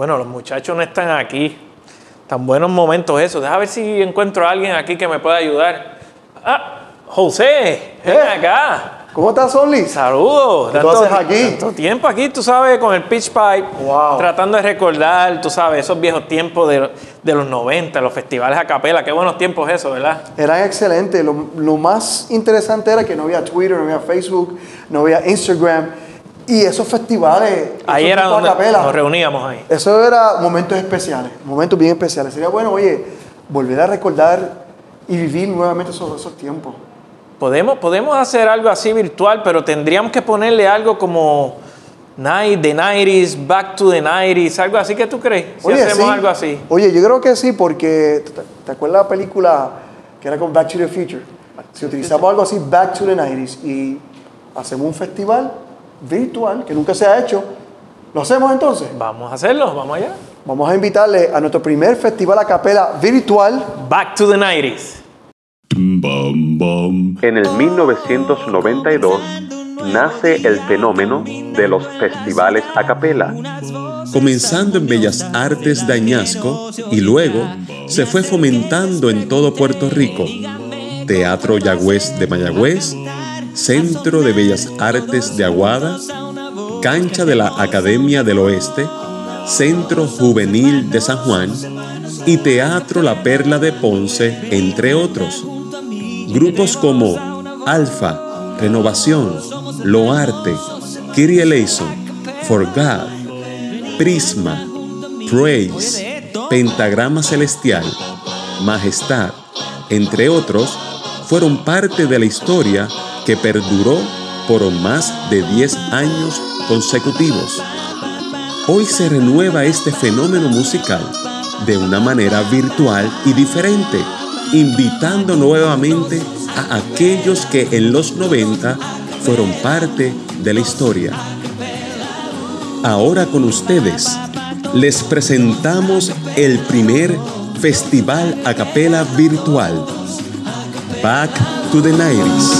Bueno, los muchachos no están aquí. Tan buenos momentos eso. Deja ver si encuentro a alguien aquí que me pueda ayudar. Ah, José, ven Eh. acá. ¿Cómo estás, Only? Saludos. ¿Qué tú haces aquí? Tanto tiempo aquí, tú sabes, con el pitch pipe. Wow. Tratando de recordar, tú sabes, esos viejos tiempos de, de los 90, los festivales a capela. Qué buenos tiempos eso, ¿verdad? Eran excelentes. Lo, lo más interesante era que no había Twitter, no había Facebook, no había Instagram. Y esos festivales. Ahí esos era donde capela, nos reuníamos ahí. Eso era momentos especiales, momentos bien especiales. Sería bueno, oye, volver a recordar y vivir nuevamente esos, esos tiempos. Podemos, podemos hacer algo así virtual, pero tendríamos que ponerle algo como night, The 90s, Back to the 90s, algo así que tú crees. Si hacemos sí. algo así. Oye, yo creo que sí, porque ¿te, te acuerdas la película que era con Back to the Future? Si utilizamos algo así, Back to the 90s, y hacemos un festival virtual que nunca se ha hecho, ¿lo hacemos entonces? Vamos a hacerlo, vamos allá. Vamos a invitarle a nuestro primer festival a capela virtual. Back to the 90s. En el 1992 nace el fenómeno de los festivales a capela. comenzando en Bellas Artes de Añasco y luego se fue fomentando en todo Puerto Rico. Teatro Yagüez de Mayagüez, Centro de Bellas Artes de Aguada, Cancha de la Academia del Oeste, Centro Juvenil de San Juan y Teatro La Perla de Ponce, entre otros. Grupos como Alfa, Renovación, Loarte, Kyrie Eleison, For God, Prisma, Praise, Pentagrama Celestial, Majestad, entre otros, fueron parte de la historia que perduró por más de 10 años consecutivos. Hoy se renueva este fenómeno musical de una manera virtual y diferente, invitando nuevamente a aquellos que en los 90 fueron parte de la historia. Ahora con ustedes les presentamos el primer Festival a Capela Virtual. Back to the 90s.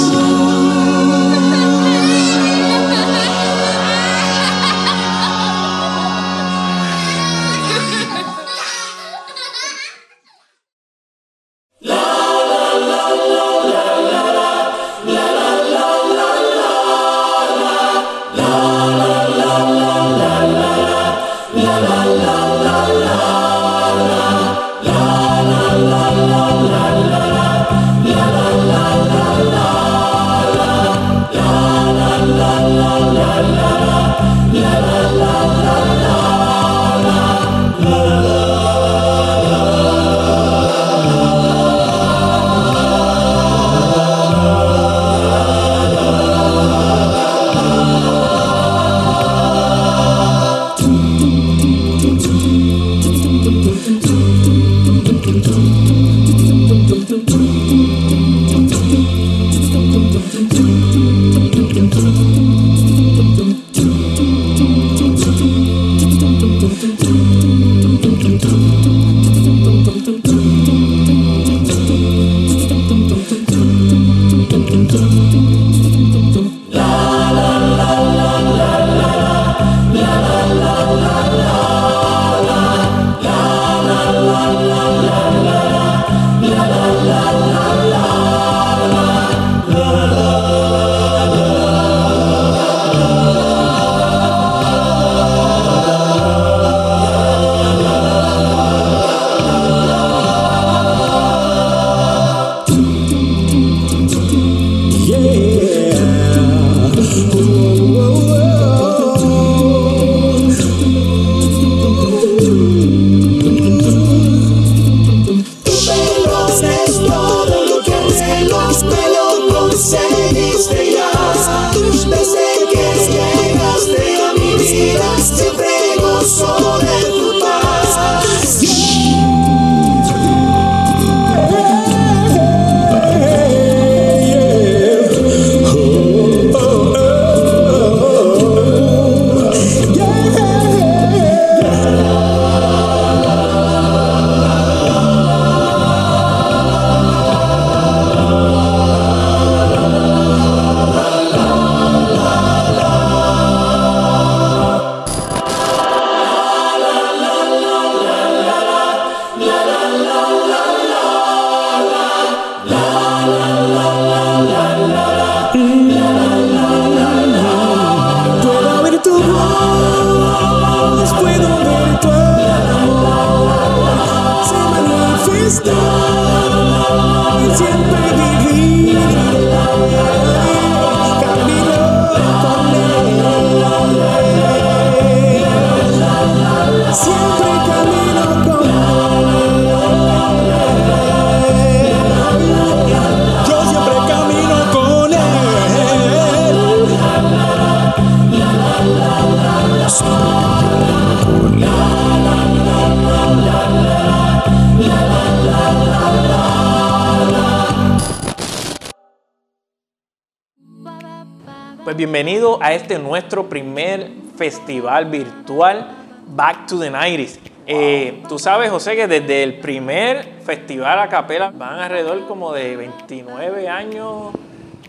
Bienvenido a este nuestro primer festival virtual Back to the 90s. Eh, tú sabes, José, que desde el primer festival a capela van alrededor como de 29 años,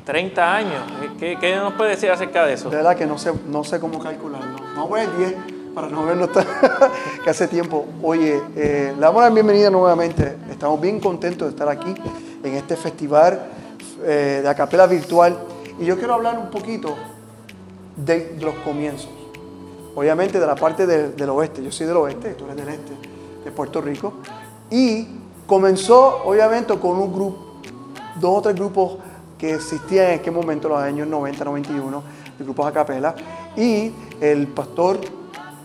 30 años. ¿Qué, qué nos puede decir acerca de eso? De verdad que no sé, no sé cómo calcularlo. Vamos a poner 10 para no vernos tan- que hace tiempo. Oye, eh, le damos la bienvenida nuevamente. Estamos bien contentos de estar aquí en este festival eh, de acapela virtual. Y yo quiero hablar un poquito de los comienzos. Obviamente de la parte del, oeste. Yo soy del oeste, tú eres del este, de Puerto Rico. Y comenzó, obviamente, con un grupo, dos o tres grupos que existían en aquel momento, los años 90, 91, de grupos a capela. Y el pastor,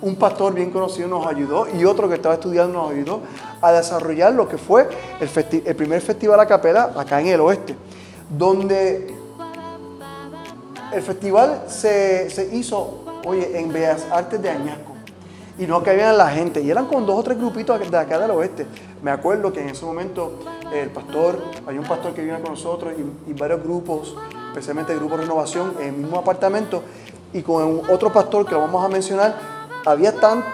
un pastor bien conocido nos ayudó y otro que estaba estudiando nos ayudó a desarrollar lo que fue el, el primer festival a capela acá en el oeste, donde el festival se, se hizo, oye, en Bellas Artes de Añasco. Y no cabían la gente. Y eran con dos o tres grupitos de acá del oeste. Me acuerdo que en ese momento el pastor, hay un pastor que vino con nosotros y, varios grupos, especialmente el grupo Renovación, en el mismo apartamento. Y con otro pastor que lo vamos a mencionar, había tan,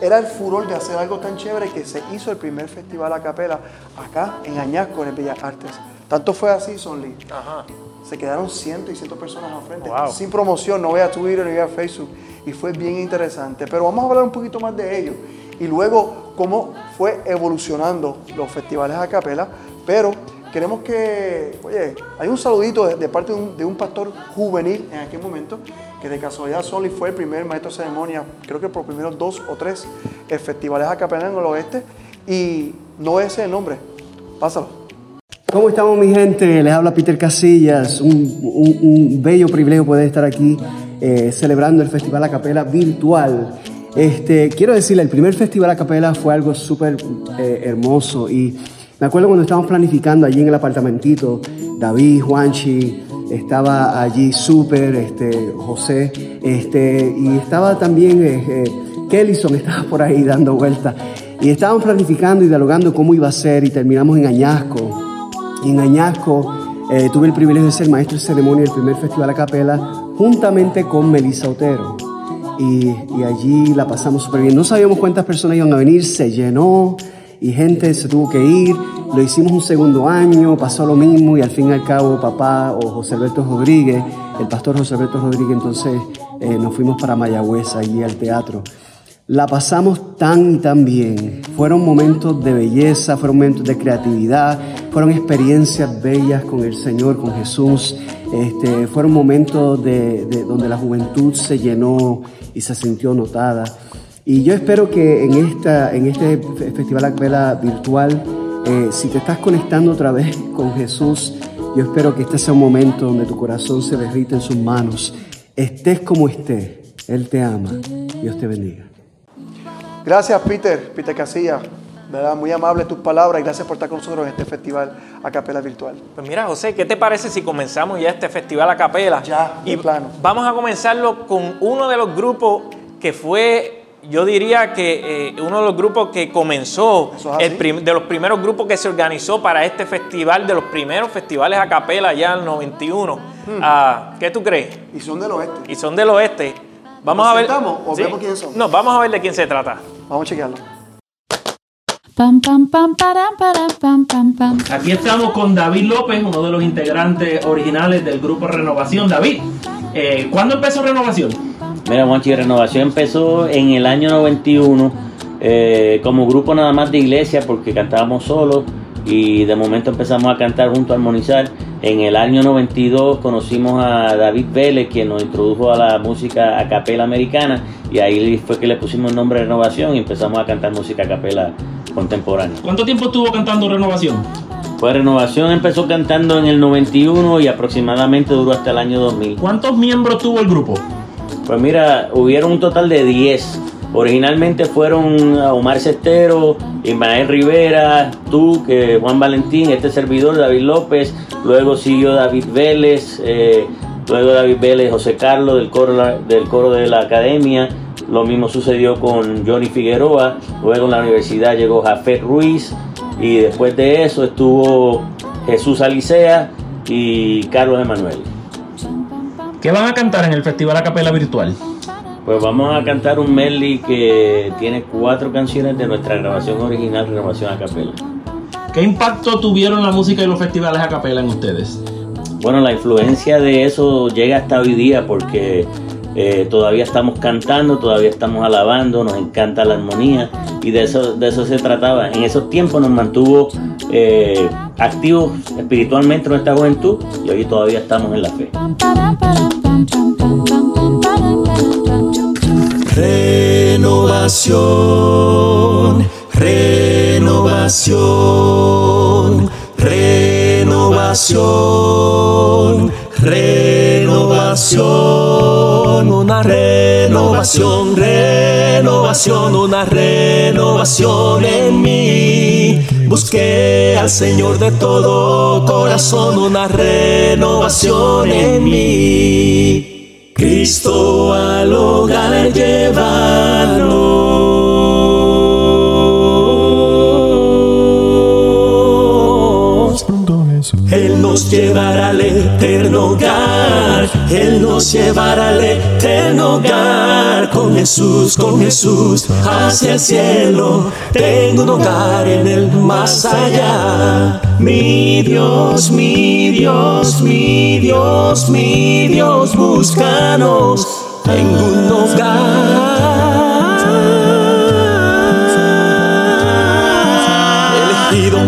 era el furor de hacer algo tan chévere que se hizo el primer festival a capela acá en Añasco, en el Bellas Artes. Tanto fue así, Son Lee, Ajá. Se quedaron cientos y cientos de personas al frente, Wow. sin promoción, no voy a Twitter ni voy a Facebook, y fue bien interesante. Pero vamos a hablar un poquito más de ello, y luego cómo fue evolucionando los festivales a capela, pero queremos que, oye, hay un saludito de, de parte de un, de un pastor juvenil en aquel momento, que de casualidad Soli fue el primer maestro de ceremonia, creo que por primeros dos o tres eh, festivales a capela en el oeste, y no ese es el nombre, pásalo. ¿Cómo estamos mi gente? Les habla Peter Casillas. Un, un- un bello privilegio poder estar aquí eh, celebrando el Festival a Capela virtual. Este, quiero decirle, el primer Festival a Capela fue algo súper eh, hermoso y me acuerdo cuando estábamos planificando allí en el apartamentito, David, Juanchi, estaba allí súper, este, José, este, y estaba también eh, eh, estaba por ahí dando vueltas. Y estábamos planificando y dialogando cómo iba a ser y terminamos en Añasco. En Añasco eh, tuve el privilegio de ser maestro de ceremonia del primer festival a capela juntamente con Melissa Otero. Y, y allí la pasamos súper bien. No sabíamos cuántas personas iban a venir, se llenó y gente se tuvo que ir. Lo hicimos un segundo año, pasó lo mismo y al fin y al cabo papá o José Alberto Rodríguez, el pastor José Alberto Rodríguez, entonces eh, nos fuimos para Mayagüez, allí al teatro. La pasamos tan y tan bien. Fueron momentos de belleza, fueron momentos de creatividad, fueron experiencias bellas con el Señor, con Jesús. Este, fueron momentos de, de- donde la juventud se llenó y se sintió notada. Y yo espero que en, esta, en este fe- Festival Acapela virtual, eh, si te estás conectando otra vez con Jesús, yo espero que este sea un momento donde tu corazón se derrite en sus manos. Estés como estés, Él te ama. Dios te bendiga. Gracias, Peter, Peter Casilla. ¿verdad? Muy amable tus palabras y gracias por estar con nosotros en este festival a capela virtual. Pues mira, José, ¿qué te parece si comenzamos ya este festival a capela? Ya, y plano. Vamos a comenzarlo con uno de los grupos que fue, yo diría que eh, uno de los grupos que comenzó, es el de los primeros grupos que se organizó para este festival, de los primeros festivales a capela ya en el 91. Hmm. Ah, ¿Qué tú crees? Y son del oeste. Y son del oeste. Vamos ¿Nos a ver. o vemos quiénes son? No, vamos a ver de quién se trata. Vamos a chequearlo. Pam pam pam param param pam pam pam. Aquí estamos con David López, uno de los integrantes originales del grupo Renovación. David, eh, ¿cuándo empezó Renovación? Mira, Juanchi, Renovación empezó en el año 91 eh, como grupo nada más de iglesia porque cantábamos solos y de momento empezamos a cantar junto a armonizar. En el año 92 conocimos a David Vélez, quien nos introdujo a la música a capela americana y ahí fue que le pusimos el nombre Renovación y empezamos a cantar música a capela contemporánea. ¿Cuánto tiempo estuvo cantando Renovación? Pues Renovación empezó cantando en el 91 y aproximadamente duró hasta el año 2000. ¿Cuántos miembros tuvo el grupo? Pues mira, hubieron un total de 10. Originalmente fueron Omar Cestero, Ismael Rivera, tú, que Juan Valentín, este servidor, David López, luego siguió David Vélez, eh, luego David Vélez, José Carlos del coro, del coro de la academia, lo mismo sucedió con Johnny Figueroa, luego en la universidad llegó Jafet Ruiz y después de eso estuvo Jesús Alicea y Carlos Emanuel. ¿Qué van a cantar en el Festival a Capela Virtual? Pues vamos a cantar un medley que tiene cuatro canciones de nuestra grabación original, Renovación a Capela. ¿Qué impacto tuvieron la música y los festivales a capela en ustedes? Bueno, la influencia de eso llega hasta hoy día porque eh, todavía estamos cantando, todavía estamos alabando, nos encanta la armonía y de eso, de eso se trataba. En esos tiempos nos mantuvo eh, activos espiritualmente nuestra juventud y hoy todavía estamos en la fe. Renovación, renovación, renovación, renovación, una renovación, renovación, una renovación en mí. Busqué al Señor de todo corazón, una renovación en mí. Cristo al hogar llevarnos. Él nos llevará al eterno hogar. Él nos llevará al eterno hogar. Con Jesús, con Jesús, hacia el cielo. Tengo un hogar en el más allá. Mi Dios, mi Dios, mi Dios, mi Dios, búscanos. Tengo un hogar.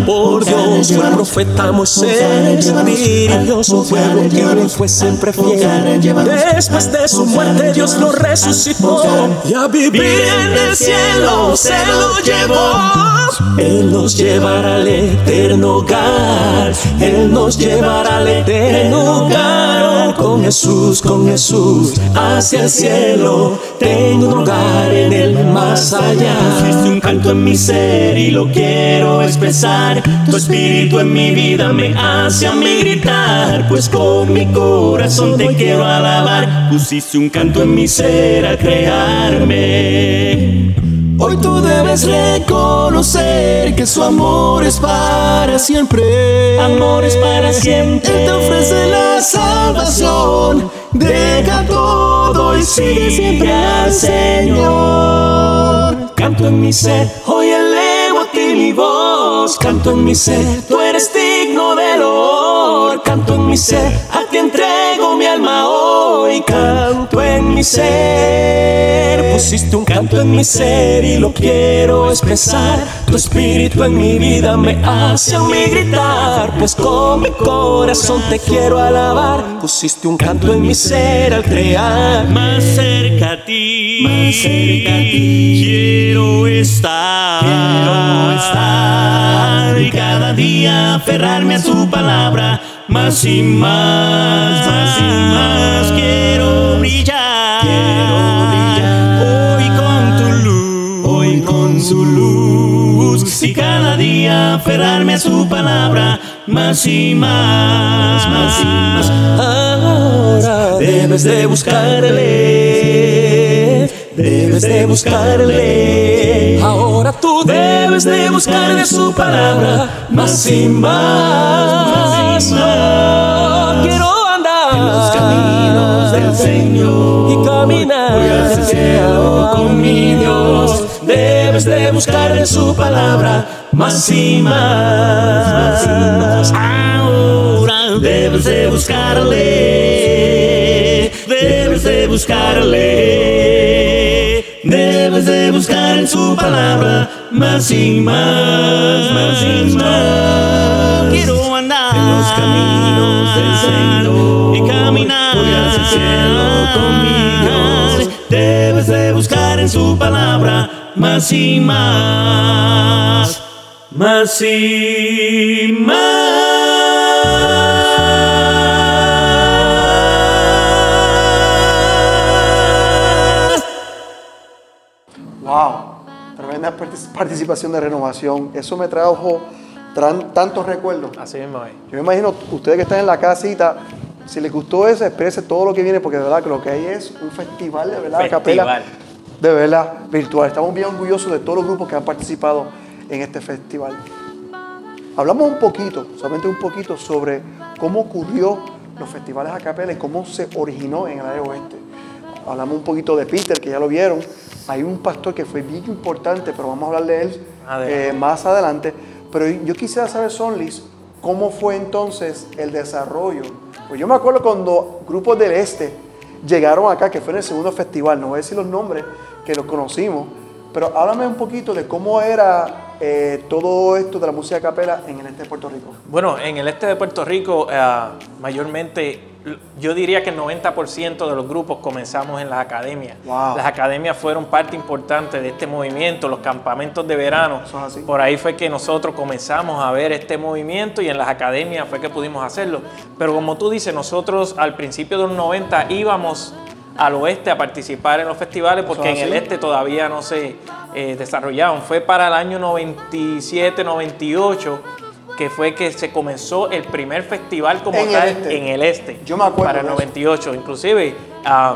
Por Dios, el profeta Moisés dirigió su pueblo él fue siempre fiel. Después de su muerte, Dios lo resucitó y a vivir en el cielo se lo llevó. Él nos llevará al eterno hogar. Él nos llevará al eterno hogar. Con Jesús, con Jesús, hacia el cielo. Tengo un hogar en el más allá. Existe un canto en mi ser y lo quiero expresar. Tu espíritu en mi vida me hace a mí gritar. Pues con mi corazón te quiero alabar. Pusiste un canto en mi ser al crearme. Hoy tú debes reconocer que su amor es para siempre. Amor es para siempre. Él te ofrece la salvación. Deja todo y sigue siempre al Señor. Canto en mi ser, hoy a ti mi voz. Canto en mi ser, tú eres digno de honor. Canto en mi ser, a mi alma hoy. Canto en mi ser, pusiste un canto en mi ser y lo quiero expresar. Tu espíritu en mi vida me hace a mí gritar. Pues con mi corazón te quiero alabar. Pusiste un canto en mi ser al crear. Más cerca a ti, Más cerca a ti. quiero estar, Quiero estar. y cada día aferrarme a su palabra, más y más, más y más quiero brillar, Quiero brillar. hoy con tu luz, Hoy con su luz. y cada día aferrarme a su palabra, más y más, más y más. Ahora debes de buscarle, debes de buscarle. Ahora tú debes de buscar de su palabra más y más, más. Quiero andar en los caminos del Señor y caminar voy hacia el cielo con mi Dios. Debes de buscar de su palabra más y más, más y más. Ahora debes de buscarle, debes de buscarle, debes de buscar en su palabra más y más, más y más. Quiero en los caminos del Señor y caminar hacia el cielo con mi Dios. Debes de buscar en su palabra más y más, más y más. Wow, tremenda partic- participación de renovación. Eso me trajo tran- tantos recuerdos. Así mismo es. Yo me imagino, ustedes que están en la casita, si les gustó eso, espérense todo lo que viene, porque de verdad que lo que hay es un festival de verdad, a capela, Festival. de verdad, virtual. Estamos bien orgullosos de todos los grupos que han participado en este festival. Hablamos un poquito, solamente un poquito, sobre cómo ocurrió los festivales a capela y cómo se originó en el área oeste. Hablamos un poquito de Peter, que ya lo vieron. Hay un pastor que fue bien importante, pero vamos a hablar de él Adelante. eh, más adelante. Pero yo quisiera saber, Sonlis, cómo fue entonces el desarrollo. Pues yo me acuerdo cuando grupos del este llegaron acá, que fue en el segundo festival, no voy a decir los nombres, que los conocimos, pero háblame un poquito de cómo era eh, todo esto de la música a capela en el este de Puerto Rico. Bueno, en el este de Puerto Rico, eh, mayormente, yo diría que el 90% de los grupos comenzamos en las academias. Wow. Las academias fueron parte importante de este movimiento, los campamentos de verano. Por ahí fue que nosotros comenzamos a ver este movimiento y en las academias fue que pudimos hacerlo. Pero como tú dices, nosotros al principio de los 90 íbamos al oeste a participar en los festivales porque en ¿Eso el este todavía no se eh, desarrollaban. Fue para el año 97, 98 que fue que se comenzó el primer festival como En el tal este. en el este. Yo me acuerdo Para el de eso. 98. Inclusive, ah,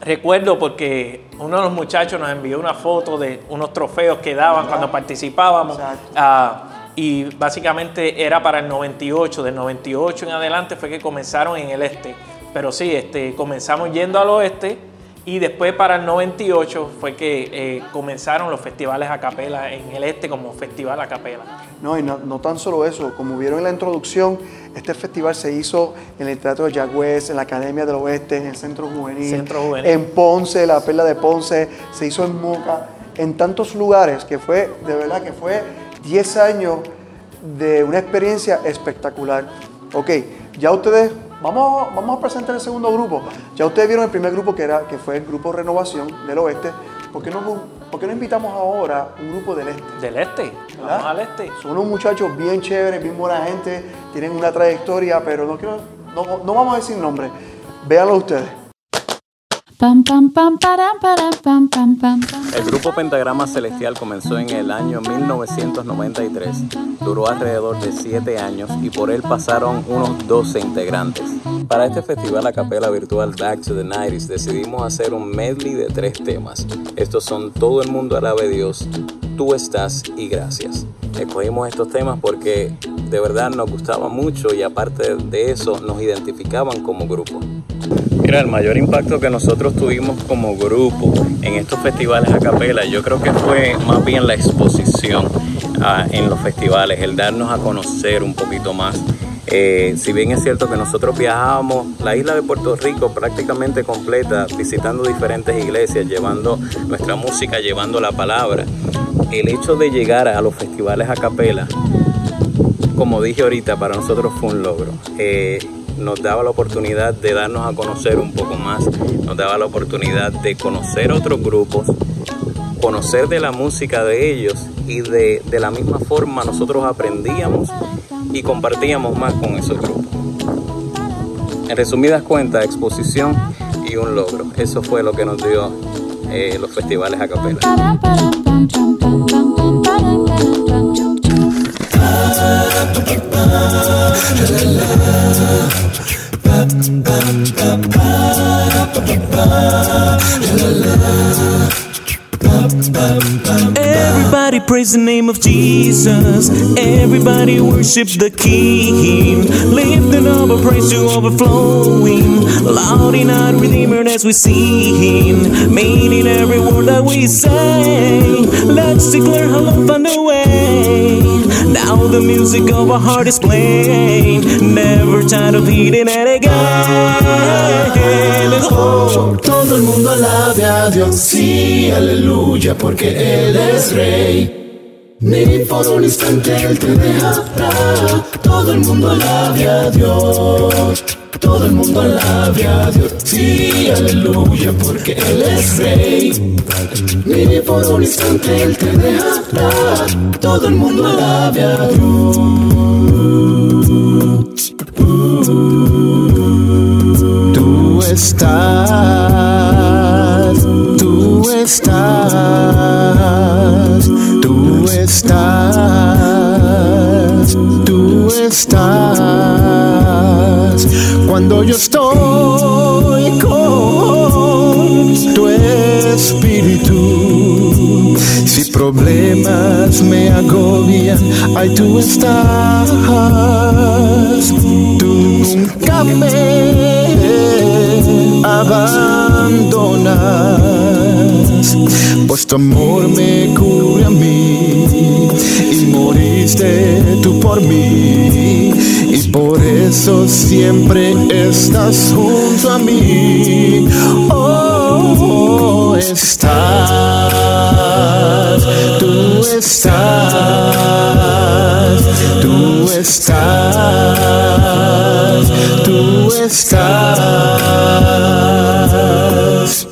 recuerdo porque uno de los muchachos nos envió una foto de unos trofeos que daban cuando participábamos. Ah, y básicamente era para el 98. Del 98 en adelante fue que comenzaron en el este. Pero sí, este, comenzamos yendo al oeste y después para el 98 fue que eh, comenzaron los festivales a capela en el este como festival a capela. No, y no, no tan solo eso, como vieron en la introducción, este festival se hizo en el Teatro de Yagüez, en la Academia del Oeste, en el Centro Juvenil, Centro Juvenil. en Ponce, la Perla de Ponce, se hizo en Moca, en tantos lugares que fue, de verdad que fue 10 años de una experiencia espectacular. Ok, ya ustedes, vamos, vamos a presentar el segundo grupo. Ya ustedes vieron el primer grupo que, era, que fue el Grupo Renovación del Oeste. ¿Por qué no, por qué no invitamos ahora un grupo del Este? Del Este, vamos al Este. Son unos muchachos bien chéveres, bien buena gente, tienen una trayectoria, pero no quiero, no, no vamos a decir nombre. Véanlo ustedes. Pam pam pam param param pam pam pam. El grupo Pentagrama Celestial comenzó en el año 1993, duró alrededor de 7 años y por él pasaron unos 12 integrantes. Para este festival a capela virtual Back to the 90s decidimos hacer un medley de tres temas. Estos son Todo el mundo alabe Dios, Tú estás y Gracias. Escogimos estos temas porque de verdad nos gustaba mucho y aparte de eso nos identificaban como grupo. Mira, el mayor impacto que nosotros tuvimos como grupo en estos festivales a capela, yo creo que fue más bien la exposición ah, en los festivales, el darnos a conocer un poquito más. Eh, si bien es cierto que nosotros viajábamos la isla de Puerto Rico prácticamente completa, visitando diferentes iglesias, llevando nuestra música, llevando la palabra, el hecho de llegar a los festivales a capela, como dije ahorita, para nosotros fue un logro. Eh, nos daba la oportunidad de darnos a conocer un poco más, nos daba la oportunidad de conocer otros grupos, conocer de la música de ellos y de, de la misma forma nosotros aprendíamos y compartíamos más con esos grupos. En resumidas cuentas, exposición y un logro. Eso fue lo que nos dio eh, los festivales a capela. Everybody praise the name of Jesus. Everybody worship the King. Lifting up a praise to overflowing. Loud in our Redeemer as we sing. Meaning every word that we say. Let's declare how love found a way. Now the music of our heart is playing. Never tired of hitting it again. Oh. Todo el mundo alabe a Dios, sí, aleluya, porque Él es Rey. Ni por un instante Él te dejará. Todo el mundo alabe a Dios. Todo el mundo alabe a Dios, sí, aleluya, porque Él es Rey. Ni por un instante Él te dejará. Todo el mundo alabe a Dios. Tú estás, tú estás, tú estás, tú estás. Cuando yo estoy con tu espíritu Si problemas me agobian, ahí tú estás. Tú nunca me abandonas, pues tu amor me cubre a mí y moriste tú por mí. Y por eso siempre estás junto a mí. Oh, estás, tú estás, tú estás, tú estás.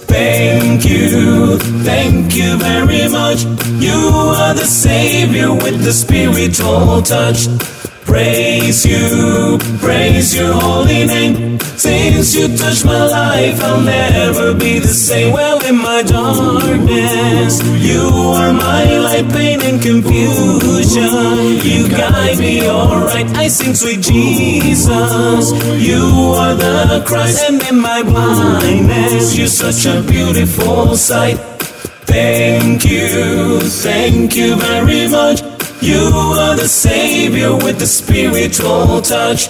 Thank you, thank you very much. Savior with the spiritual touch. Praise you, praise your holy name. Since you touched my life, I'll never be the same. Well, in my darkness, you are my light, pain and confusion. You guide me alright. I sing sweet Jesus. You are the Christ, and in my blindness, you're such a beautiful sight. Thank you, thank you very much. You are the Savior with the spiritual touch.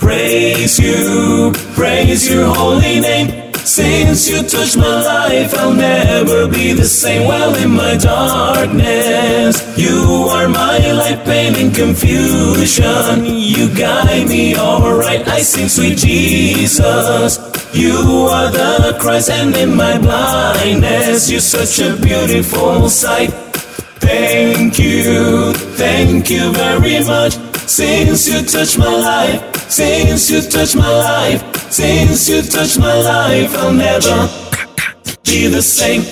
Praise you, praise your holy name. Since you touched my life, I'll never be the same. Well, in my darkness, you are my light, pain and confusion. You guide me alright. I sing sweet Jesus. You are the Christ, and in my blindness, you're such a beautiful sight. Thank you, thank you very much. Since you touched my life, since you touched my life, since you touched my life, I'll never be the same.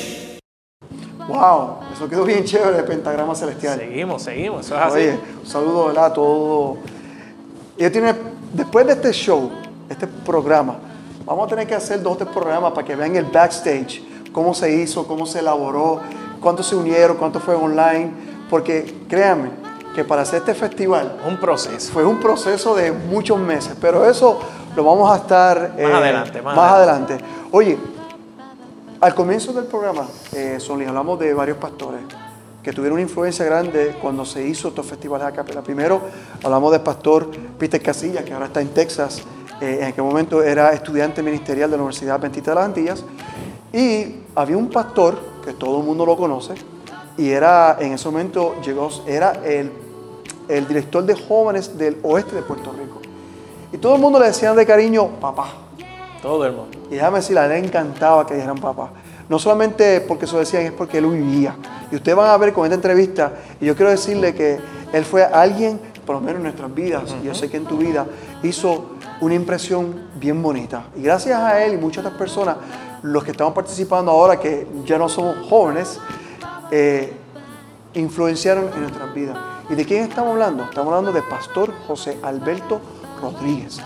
Wow, eso quedó bien chévere de Pentagrama Celestial. Seguimos, seguimos, eso es así. Oye, un saludo ¿verdad? a todo. Ellos tienen, después de este show, este programa, vamos a tener que hacer dos o tres programas para que vean el backstage, cómo se hizo, cómo se elaboró, cuántos se unieron, cuánto fue online, porque créanme que para hacer este festival Un proceso. fue un proceso de muchos meses, pero eso lo vamos a estar eh, adelante, más adelante. Oye, al comienzo del programa, eh, hablamos de varios pastores que tuvieron una influencia grande cuando se hizo estos festivales a capela. Primero hablamos del pastor Peter Casilla, que ahora está en Texas, eh, en aquel momento era estudiante ministerial de la Universidad Adventista de las Antillas, y había un pastor que todo el mundo lo conoce, y era en ese momento llegó, era el, el director de jóvenes del oeste de Puerto Rico. Y todo el mundo le decían de cariño, papá. Todo el mundo. Y déjame decir, a él le encantaba que dijeran papá. No solamente porque eso decían, es porque él vivía. Y ustedes van a ver con esta entrevista, y yo quiero decirle que él fue alguien, por lo menos en nuestras vidas, y yo sé que en tu vida, hizo una impresión bien bonita. Y gracias a él y muchas otras personas, los que estamos participando ahora, que ya no somos jóvenes, eh, influenciaron en nuestras vidas. ¿Y de quién estamos hablando? Estamos hablando de Pastor José Alberto Rodríguez.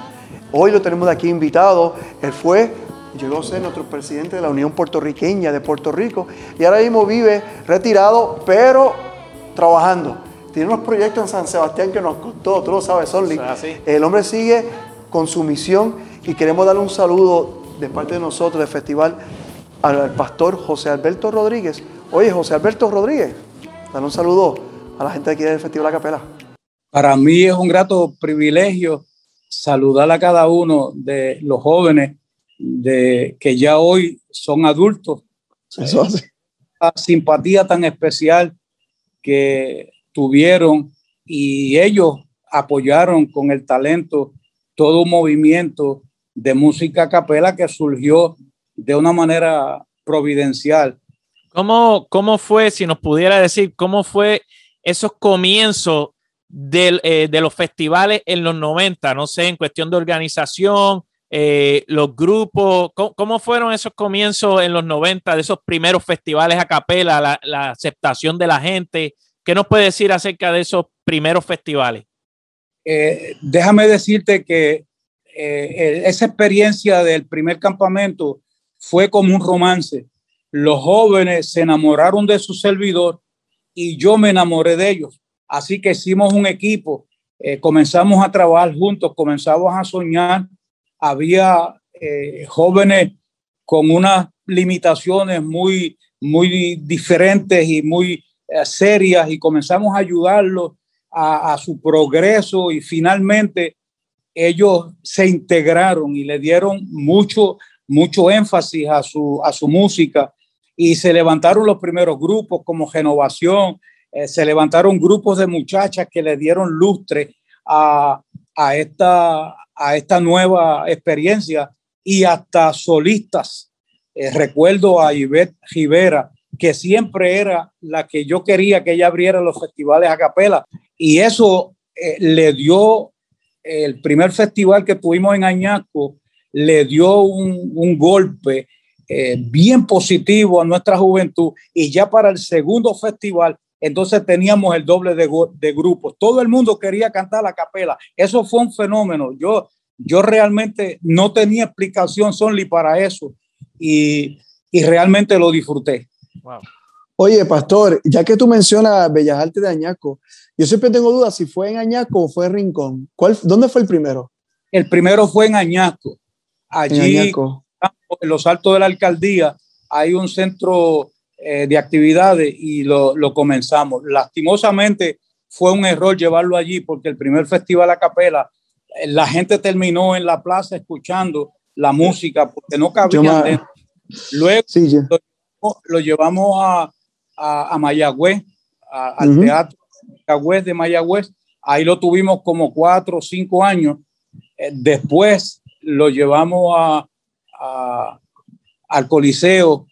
Hoy lo tenemos de aquí invitado. Él fue, llegó a ser nuestro presidente de la Unión Puertorriqueña de Puerto Rico y ahora mismo vive retirado, pero trabajando. Tiene unos proyectos en San Sebastián que nos costó, tú lo sabes, Sonly. El hombre sigue con su misión y queremos darle un saludo de parte de nosotros del festival al, pastor José Alberto Rodríguez. Oye, José Alberto Rodríguez, dale un saludo a la gente de aquí del Festival La Capela. Para mí es un grato privilegio saludar a cada uno de los jóvenes de, que ya hoy son adultos. Eso hace. La simpatía tan especial que tuvieron y ellos apoyaron con el talento todo un movimiento de música a capela que surgió de una manera providencial. ¿Cómo, ¿Cómo fue, si nos pudiera decir, cómo fue esos comienzos del, eh, de los festivales en los 90? No sé, en cuestión de organización, eh, los grupos, ¿cómo, fueron esos comienzos en los 90 de esos primeros festivales a capela, la, la aceptación de la gente? ¿Qué nos puede decir acerca de esos primeros festivales? Eh, déjame decirte que eh, esa experiencia del primer campamento fue como un romance. Los jóvenes se enamoraron de su servidor y yo me enamoré de ellos. Así que hicimos un equipo, eh, comenzamos a trabajar juntos, comenzamos a soñar. Había jóvenes con unas limitaciones muy, muy diferentes y muy serias y comenzamos a ayudarlos a, su progreso y finalmente ellos se integraron y le dieron mucho, mucho énfasis a su, a su música y se levantaron los primeros grupos como Renovación, eh, se levantaron grupos de muchachas que le dieron lustre a, a, esta, a esta nueva experiencia y hasta solistas. Eh, recuerdo a Ivette Rivera, que siempre era la que yo quería que ella abriera los festivales a capela y eso eh, le dio el primer festival que tuvimos en Añasco, le dio un, un golpe eh, bien positivo a nuestra juventud y ya para el segundo festival entonces teníamos el doble de, de, grupos. Todo el mundo quería cantar la capela. Eso fue un fenómeno. Yo, yo realmente no tenía explicación Sonly para eso y, y realmente lo disfruté. Wow. Oye, pastor, ya que tú mencionas Bellas Artes de Añasco, yo siempre tengo dudas si fue en Añasco o fue en Rincón. ¿Cuál, ¿Dónde fue el primero? El primero fue en Añasco. Allí, en, los altos de la alcaldía, hay un centro eh, de actividades y lo, lo, comenzamos. Lastimosamente fue un error llevarlo allí porque el primer festival a capela, eh, la gente terminó en la plaza escuchando la música porque no cabía dentro. Luego sí, lo, llevamos a, a, a Mayagüez, a, al uh -huh. teatro Mayagüez de Mayagüez. Ahí lo tuvimos como cuatro o cinco años. Eh, después lo llevamos a, a al Coliseo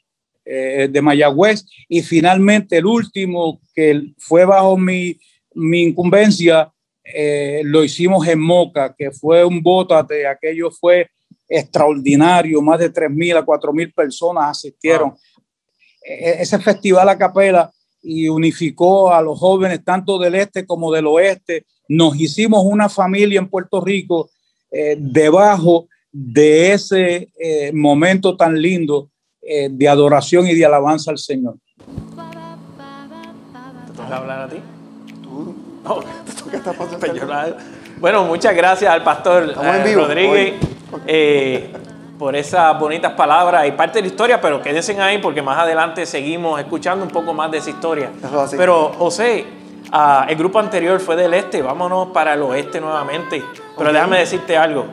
eh, de Mayagüez y finalmente el último que fue bajo mi, mi incumbencia eh, lo hicimos en Moca, que fue un bótate, aquello fue extraordinario, más de 3.000 a 4.000 personas asistieron. Wow. E ese festival a capela y unificó a los jóvenes tanto del este como del oeste. Nos hicimos una familia en Puerto Rico eh, debajo de ese eh, momento tan lindo eh, de adoración y de alabanza al Señor. ¿Te toca hablar a ti? ¿Tú? No, te toca estar pasando. Bueno, muchas gracias al pastor eh, Rodríguez eh, por esas bonitas palabras y parte de la historia, pero quédense ahí porque más adelante seguimos escuchando un poco más de esa historia. Pero José, uh, el grupo anterior fue del este, vámonos para el oeste nuevamente. Pero okay. déjame decirte algo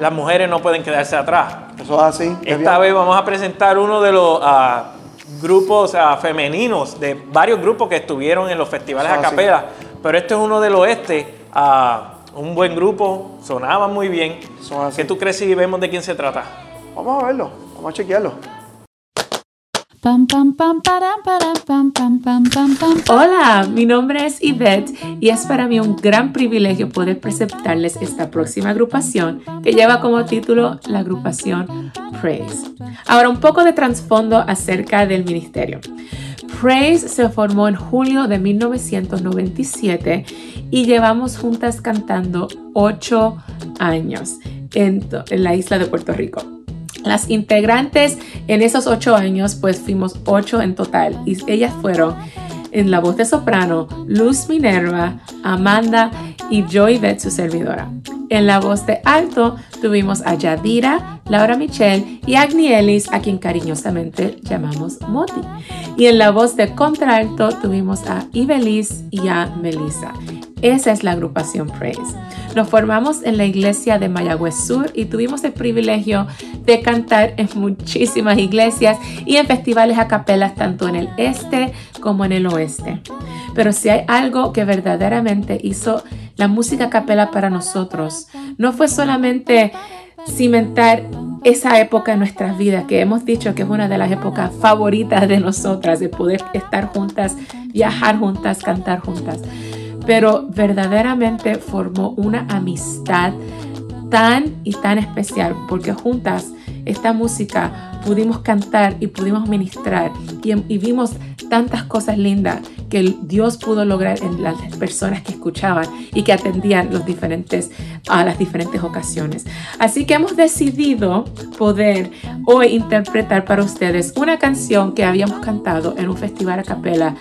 las mujeres no pueden quedarse atrás. Eso es así. Esta vez vamos a presentar uno de los uh, grupos uh, femeninos, de varios grupos que estuvieron en los festivales a capela, pero este es uno del oeste, uh, un buen grupo, sonaba muy bien. ¿Qué tú crees si vemos de quién se trata? Vamos a verlo, vamos a chequearlo. Pam, pam, pam, param, param, pam, pam, pam, pam, pam. Hola, mi nombre es Yvette y es para mí un gran privilegio poder presentarles esta próxima agrupación que lleva como título la agrupación Praise. Ahora un poco de trasfondo acerca del ministerio. Praise se formó en julio de 1997 y llevamos juntas cantando ocho años en, en la isla de Puerto Rico. Las integrantes en esos ocho años, pues fuimos ocho en total y ellas fueron en la voz de soprano Luz Minerva, Amanda y Joy Beth, su servidora. En la voz de alto tuvimos a Yadira, Laura Michelle y Agni Ellis, a quien cariñosamente llamamos Moti. Y en la voz de contralto tuvimos a Ibelis y a Melissa. Esa es la agrupación Praise. Nos formamos en la iglesia de Mayagüez Sur y tuvimos el privilegio de cantar en muchísimas iglesias y en festivales a capelas tanto en el este como en el oeste. Pero si hay algo que verdaderamente hizo la música a capela para nosotros, no fue solamente cimentar esa época en nuestras vidas que hemos dicho que es una de las épocas favoritas de nosotras, de poder estar juntas, viajar juntas, cantar juntas pero verdaderamente formó una amistad tan y tan especial porque juntas esta música pudimos cantar y pudimos ministrar y, vimos tantas cosas lindas que Dios pudo lograr en las personas que escuchaban y que atendían los diferentes, a las diferentes ocasiones. Así que hemos decidido poder hoy interpretar para ustedes una canción que habíamos cantado en un festival a capela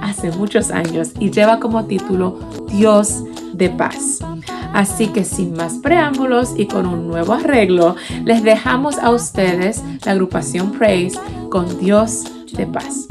hace muchos años y lleva como título Dios de paz. Así que sin más preámbulos y con un nuevo arreglo, les dejamos a ustedes la agrupación Praise con Dios de paz.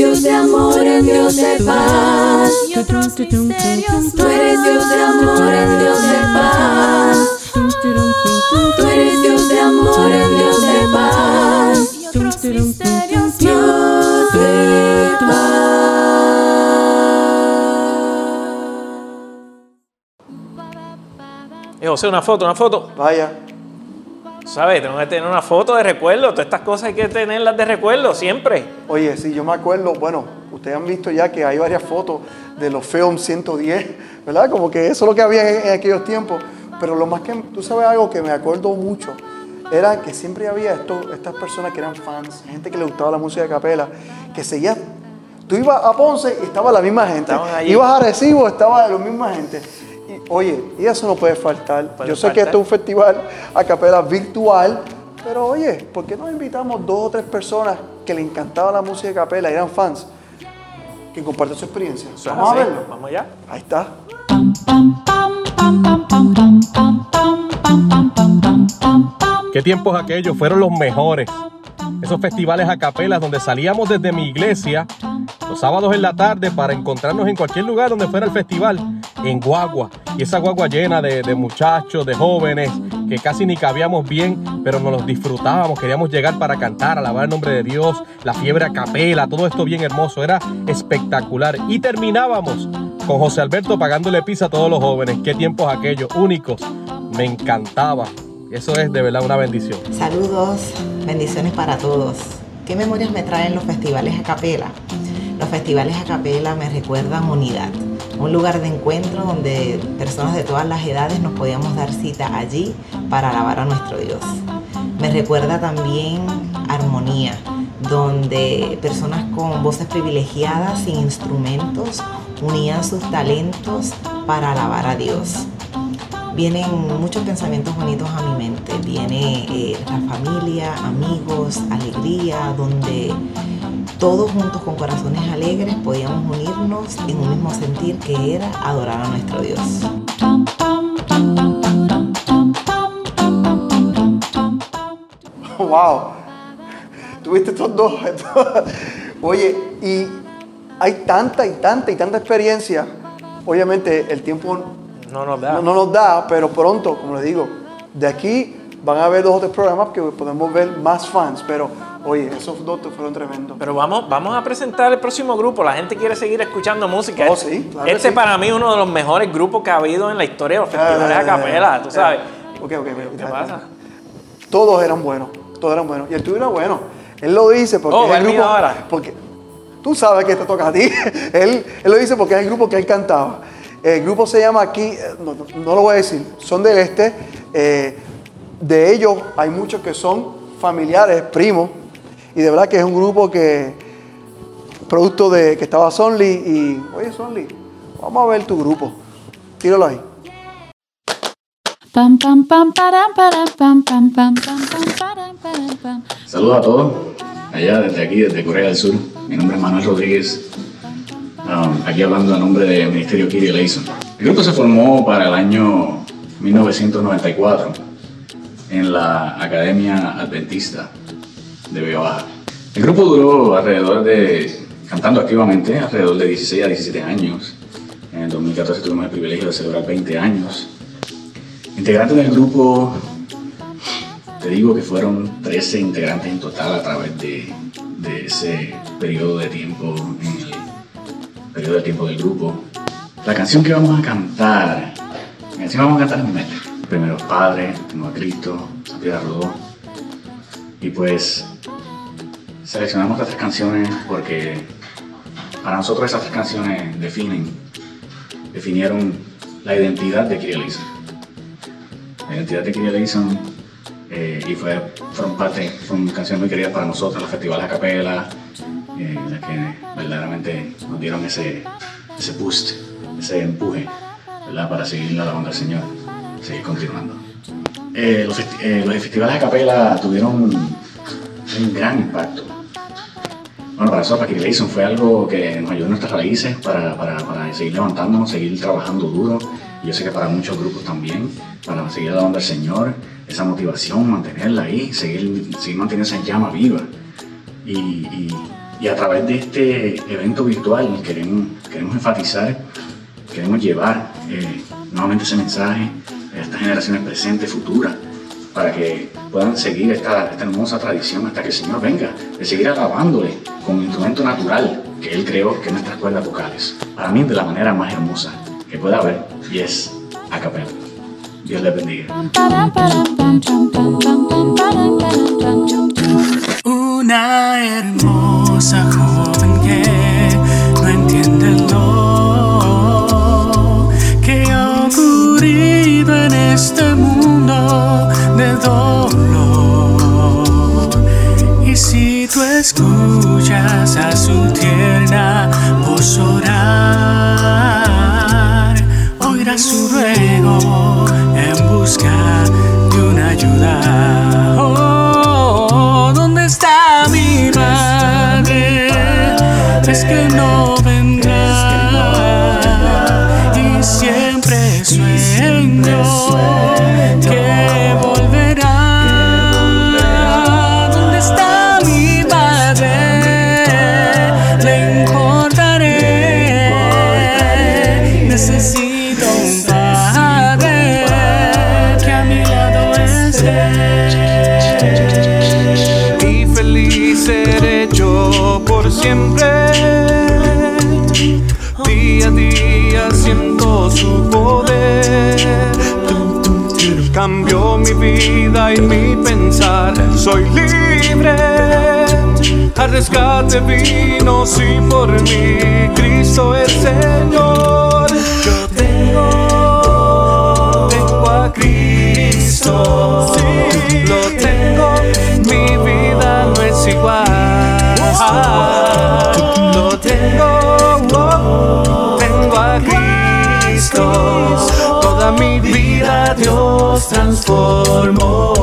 Dios de amor, en Dios de paz. y otros misterios Tú eres Dios de amor, en Dios de paz. Tú eres Dios de amor, en Dios de paz. y otros misterios Dios de Eh, José, una foto, una foto. Vaya. ¿Sabes? Tengo que tener una foto de recuerdo. Todas estas cosas hay que tenerlas de recuerdo siempre. Oye, sí, yo me acuerdo, bueno, ustedes han visto ya que hay varias fotos de los Film 110, ¿verdad? Como que eso es lo que había en, en aquellos tiempos. Pero lo más que, tú sabes algo que me acuerdo mucho, era que siempre había esto, estas personas que eran fans, gente que le gustaba la música de capela, que seguía. Tú ibas a Ponce y estaba la misma gente. Ibas a Recibo, estaba la misma gente. Oye, y eso no puede faltar. Puede Yo sé que esto es un festival a capela virtual, pero oye, ¿por qué no invitamos dos o tres personas que le encantaba la música de capela y eran fans? Que compartan su experiencia. Eso Vamos a verlo. Vamos allá. Ahí está. ¿Qué tiempos aquellos fueron los mejores? Esos festivales a capelas donde salíamos desde mi iglesia los sábados en la tarde para encontrarnos en cualquier lugar donde fuera el festival, en guagua. Y esa guagua llena de, de muchachos, de jóvenes, que casi ni cabíamos bien, pero nos los disfrutábamos. Queríamos llegar para cantar, alabar el nombre de Dios, la fiebre a capela, todo esto bien hermoso. Era espectacular. Y terminábamos con José Alberto pagándole pizza a todos los jóvenes. Qué tiempos aquellos, únicos. Me encantaba. Eso es de verdad una bendición. Saludos, bendiciones para todos. ¿Qué memorias me traen los festivales a capela? Los festivales a capela me recuerdan unidad, un lugar de encuentro donde personas de todas las edades nos podíamos dar cita allí para alabar a nuestro Dios. Me recuerda también armonía, donde personas con voces privilegiadas, sin instrumentos, unían sus talentos para alabar a Dios. Vienen muchos pensamientos bonitos a mi mente. Viene eh, la familia, amigos, alegría, donde todos juntos con corazones alegres podíamos unirnos en un mismo sentir que era adorar a nuestro Dios. wow. Tuviste estos dos. Oye, y hay tanta y tanta y tanta experiencia. Obviamente el tiempo No nos da. no, no nos da, pero pronto, como les digo, de aquí van a haber dos o tres programas que podemos ver más fans. Pero, oye, esos dos fueron tremendos. Pero vamos, vamos a presentar el próximo grupo. La gente quiere seguir escuchando música. Oh, sí, claro este sí. para mí es uno de los mejores grupos que ha habido en la historia de los festivales a capela, tú sabes. Ok, ok, mira, ¿Qué pasa? Todos eran buenos, todos eran buenos. Y el tuyo era bueno. Él lo dice porque Oh, es el grupo. ahora. Porque tú sabes que te toca a ti. él, él lo dice porque es el grupo que él cantaba. El grupo se llama aquí, eh, no, no- no lo voy a decir, son del este. eh, de ellos hay muchos que son familiares, primos. Y de verdad que es un grupo que, producto de que estaba Sonly y, oye Sonly, vamos a ver tu grupo. Tíralo ahí. Pam pam pam param param pam pam pam pam pam param param pam. Saludos a todos, allá desde aquí, desde Corea del Sur. Mi nombre es Manuel Rodríguez, um, aquí hablando a nombre del Ministerio Kiri Eleison. El grupo se formó para el año 1994 en la Academia Adventista de Vega Baja. El grupo duró alrededor de, cantando activamente, alrededor de 16 a 17 años. En el 2014 tuvimos el privilegio de celebrar 20 años. Integrantes del grupo te digo que fueron 13 integrantes en total a través de, de ese periodo de tiempo, el periodo de tiempo del grupo. La canción que vamos a cantar, la canción que vamos a cantar es Mete. Primero Padre, tengo a Cristo, Santiago Rodó. Y pues seleccionamos estas tres canciones porque para nosotros esas tres canciones definen, definieron la identidad de Kyrie Eleison. La identidad de Kyrie Eleison eh, y fue, fueron parte, fueron canciones muy queridas para nosotros, los festivales a capela, eh, las que verdaderamente nos dieron ese, ese boost, ese empuje, ¿verdad? Para seguir alabando al Señor, seguir continuando. Eh, los, eh, los festivales a capela tuvieron un, gran impacto. Bueno, para nosotros, para Kyrie Eleison fue algo que nos ayudó en nuestras raíces para, para, para seguir levantándonos, seguir trabajando duro. Yo sé que para muchos grupos también, para seguir alabando al Señor, esa motivación, mantenerla ahí, seguir, seguir manteniendo esa llama viva. Y- y a través de este evento virtual queremos, queremos enfatizar, queremos llevar eh, nuevamente ese mensaje a estas generaciones presentes, futuras, para que puedan seguir esta, esta hermosa tradición hasta que el Señor venga, de seguir alabándole con un instrumento natural que Él creó, que es nuestras cuerdas vocales. Para mí, de la manera más hermosa que pueda haber, y es a capela. Una hermosa joven que no entiende lo que ha ocurrido en este mundo de dolor. Y si tú escuchas a su tierna vino si por mí Cristo el Señor. Yo tengo, tengo a Cristo. Sí, lo tengo, mi vida no es igual. Lo tengo, tengo a Cristo. Toda mi vida Dios transformó.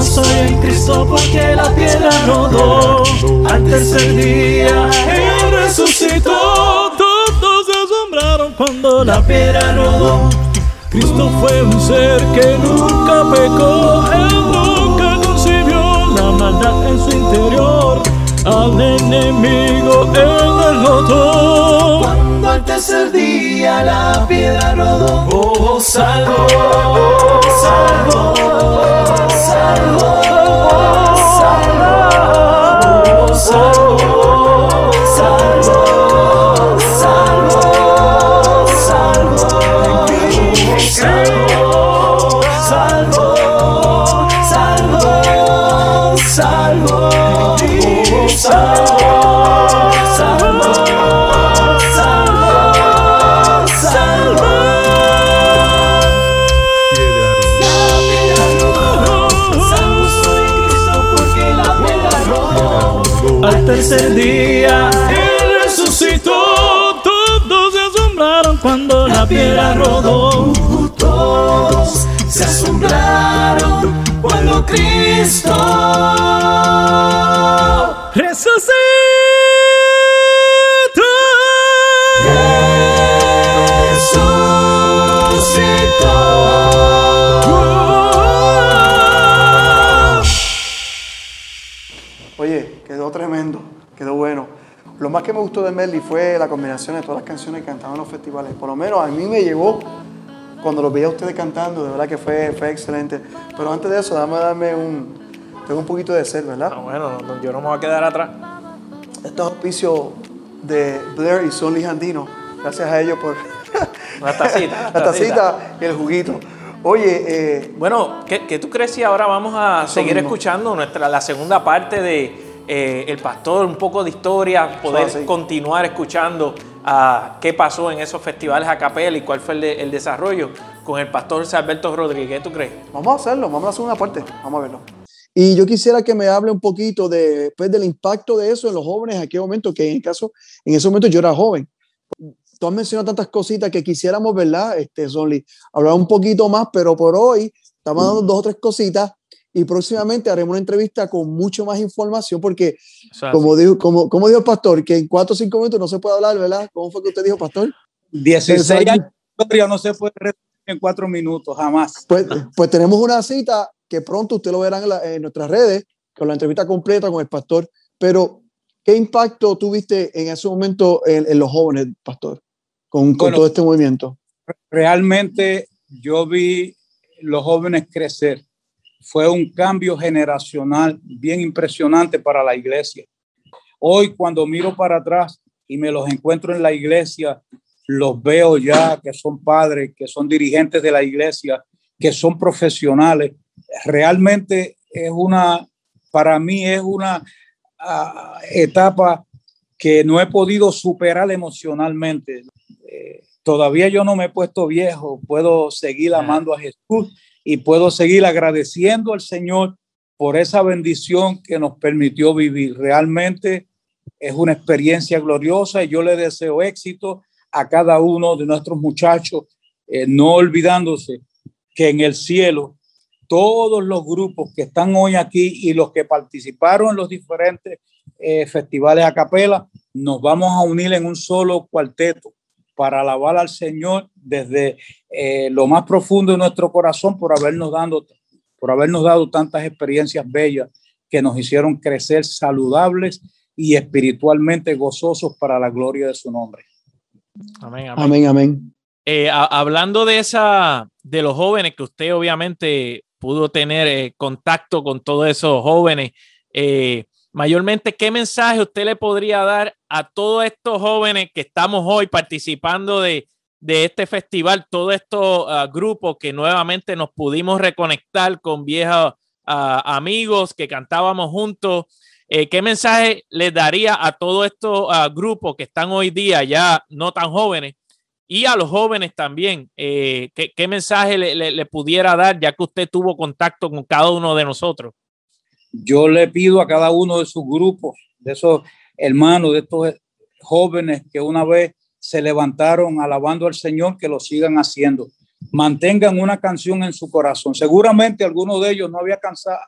Salvo soy en Cristo porque la piedra rodó. Al tercer día Él resucitó. Todos se asombraron cuando la piedra rodó. Cristo fue un ser que nunca pecó. Él nunca concibió la maldad en su interior. Al enemigo Él derrotó como al tercer día la piedra rodó. Oh, oh salvo, salvo, salvo, salvo, oh, salvo. Salvo, salvo, salvo. Tercer día Él resucitó. Todos se asombraron cuando la piedra rodó. Todos se asombraron cuando Cristo Lo más que me gustó de Melly fue la combinación de todas las canciones que cantaban en los festivales. Por lo menos a mí me llegó cuando los veía a ustedes cantando, de verdad que fue, fue excelente. Pero antes de eso, dame darme un, tengo un poquito de sed, ¿verdad? Ah, bueno, no- yo no me voy a quedar atrás. Estos auspicios de Blair y Sonny Andino, gracias a ellos por La tacita. la tacita y el juguito. Oye, eh, Bueno, ¿qué, qué tú crees si ahora vamos a seguir mismo. escuchando nuestra, la segunda parte de eh, El Pastor, un poco de historia, poder continuar escuchando a qué pasó en esos festivales a capela y cuál fue el, de- el desarrollo con el Pastor Alberto Rodríguez? ¿Qué tú crees? Vamos a hacerlo, vamos a hacer una parte, vamos a verlo. Y yo quisiera que me hable un poquito de, pues, del impacto de eso en los jóvenes en aquel momento, que en el caso, en ese momento yo era joven. Tú has mencionado tantas cositas que quisiéramos, ¿verdad? Este, Sonly, hablar un poquito más, pero por hoy estamos dando dos o tres cositas y próximamente haremos una entrevista con mucho más información porque, como dijo, como, como dijo el pastor, que en cuatro o cinco minutos no se puede hablar, ¿verdad? ¿Cómo fue que usted dijo, pastor? 16 Exacto. años de historia no se puede resumir en cuatro minutos, jamás. Pues, pues tenemos una cita que pronto usted lo verán en, la- en nuestras redes, con la entrevista completa con el pastor. Pero, ¿qué impacto tuviste en ese momento en, en los jóvenes, pastor, con, con Bueno. todo este movimiento? realmente yo vi los jóvenes crecer. Fue un cambio generacional bien impresionante para la iglesia. Hoy cuando miro para atrás y me los encuentro en la iglesia, los veo ya que son padres, que son dirigentes de la iglesia, que son profesionales. Realmente es una, para mí es una ah, etapa que no he podido superar emocionalmente. Eh, todavía yo no me he puesto viejo, puedo seguir amando a Jesús y puedo seguir agradeciendo al Señor por esa bendición que nos permitió vivir. Realmente es una experiencia gloriosa y yo le deseo éxito a cada uno de nuestros muchachos, eh, no olvidándose que en el cielo todos los grupos que están hoy aquí y los que participaron en los diferentes eh, festivales a capela, nos vamos a unir en un solo cuarteto para alabar al Señor desde eh, lo más profundo de nuestro corazón por habernos, dando, por habernos dado tantas experiencias bellas que nos hicieron crecer saludables y espiritualmente gozosos para la gloria de su nombre. Amén, amén. Amén, amén. Eh, a- hablando de esa, de los jóvenes que usted obviamente pudo tener eh, contacto con todos esos jóvenes, eh, mayormente, ¿qué mensaje usted le podría dar a todos estos jóvenes que estamos hoy participando de, este festival, todos estos ah, grupos que nuevamente nos pudimos reconectar con viejos ah, amigos que cantábamos juntos. Eh, ¿Qué mensaje les daría a todos estos ah, grupos que están hoy día ya no tan jóvenes y a los jóvenes también? Eh, ¿qué, mensaje le pudiera dar ya que usted tuvo contacto con cada uno de nosotros? Yo le pido a cada uno de sus grupos, de esos hermanos, de estos jóvenes que una vez se levantaron alabando al Señor, que lo sigan haciendo. Mantengan una canción en su corazón. Seguramente algunos de ellos no había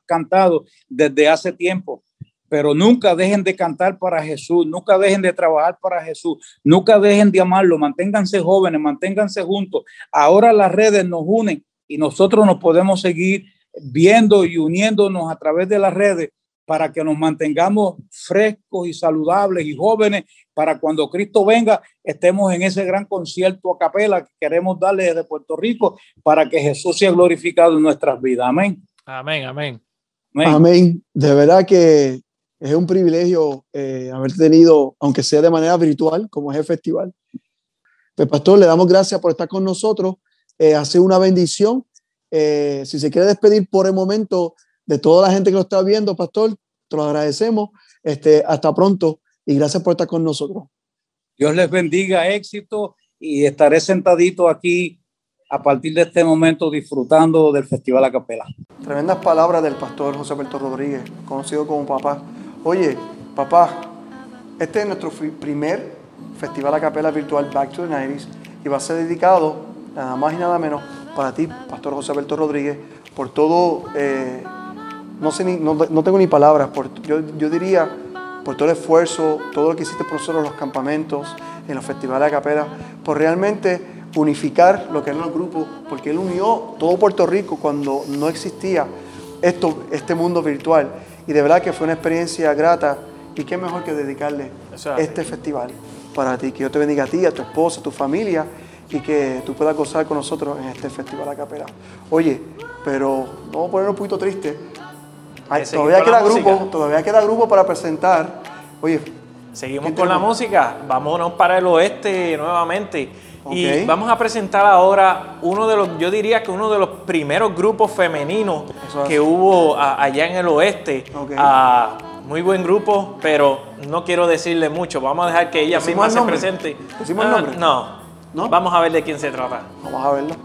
cantado desde hace tiempo, pero nunca dejen de cantar para Jesús, nunca dejen de trabajar para Jesús, nunca dejen de amarlo, manténganse jóvenes, manténganse juntos. Ahora las redes nos unen y nosotros nos podemos seguir viendo y uniéndonos a través de las redes para que nos mantengamos frescos y saludables y jóvenes para cuando Cristo venga estemos en ese gran concierto a capela que queremos darle desde Puerto Rico para que Jesús sea glorificado en nuestras vidas. Amén. Amén, amén. Amén. De verdad que es un privilegio eh, haber tenido, aunque sea de manera virtual, como es el festival. Pues, pastor, le damos gracias por estar con nosotros. Eh, ha sido una bendición. Eh, si se quiere despedir por el momento de toda la gente que lo está viendo, pastor, te lo agradecemos. Este, hasta pronto y gracias por estar con nosotros. Dios les bendiga, éxito y estaré sentadito aquí a partir de este momento disfrutando del Festival a Capela. Tremendas palabras del pastor José Alberto Rodríguez, conocido como papá. Oye, papá, este es nuestro primer festival a capela virtual Back to the 90s y va a ser dedicado nada más y nada menos para ti, pastor José Alberto Rodríguez, por todo, eh, no sé ni, no, no tengo ni palabras, por, yo, yo diría por todo el esfuerzo, todo lo que hiciste por nosotros en los campamentos, en los festivales a capela, por realmente unificar lo que eran los grupos, porque él unió todo Puerto Rico cuando no existía esto, este mundo virtual. Y de verdad que fue una experiencia grata y qué mejor que dedicarle así. este festival para ti. Que Dios te bendiga a ti, a tu esposa, a tu familia y que tú puedas gozar con nosotros en este festival a capela. Oye, pero vamos a poner un poquito triste. Ay, todavía queda grupo, música. todavía queda grupo para presentar. Oye, Seguimos ¿Qué con la música. Vámonos para el oeste nuevamente. Y vamos a presentar ahora uno de los, yo diría que uno de los primeros grupos femeninos es. que hubo a- allá en el oeste. Ah, muy buen grupo, pero no quiero decirle mucho. Vamos a dejar que ella ¿Decimos misma se presente. ¿Decimos el Ah, nombre? No. Vamos a ver de quién se trata. Vamos a verlo.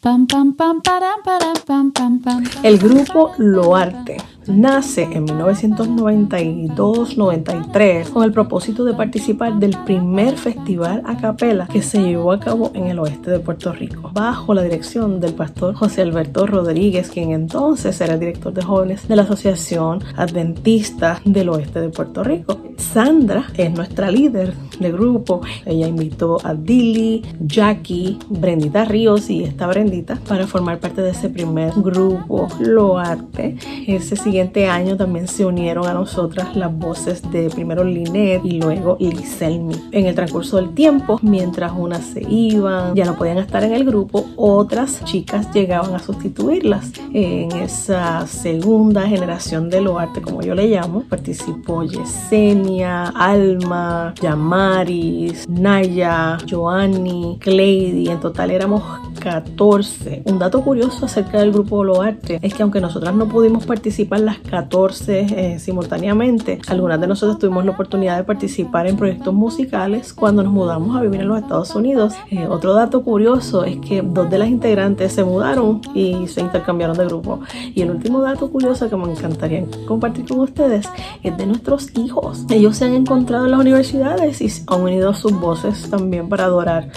Pam, pam, pam, param, param, pam, pam, pam. El grupo Loarte nace en 1992-93 con el propósito de participar del primer festival a capela que se llevó a cabo en el oeste de Puerto Rico, bajo la dirección del pastor José Alberto Rodríguez, quien entonces era director de jóvenes de la Asociación Adventista del Oeste de Puerto Rico. Sandra es nuestra líder de grupo. Ella invitó a Dilly, Jackie, Brendita Ríos y esta Brendita para formar parte de ese primer grupo Loarte. Ese siguiente año también se unieron a nosotras las voces de primero Linet y luego Liselmi. En el transcurso del tiempo, mientras unas se iban, ya no podían estar en el grupo, otras chicas llegaban a sustituirlas. En esa segunda generación de Loarte, como yo le llamo, participó Yesenia, Alma, Yamaris, Naya, Joanny, Cleidy. En total éramos 14. Un dato curioso acerca del grupo Loarte es que aunque nosotras no pudimos participar las 14 eh, simultáneamente, algunas de nosotros tuvimos la oportunidad de participar en proyectos musicales cuando nos mudamos a vivir en los Estados Unidos. Eh, otro dato curioso es que dos de las integrantes se mudaron y se intercambiaron de grupo. Y el último dato curioso que me encantaría compartir con ustedes es de nuestros hijos. Ellos se han encontrado en las universidades y han unido sus voces también para adorar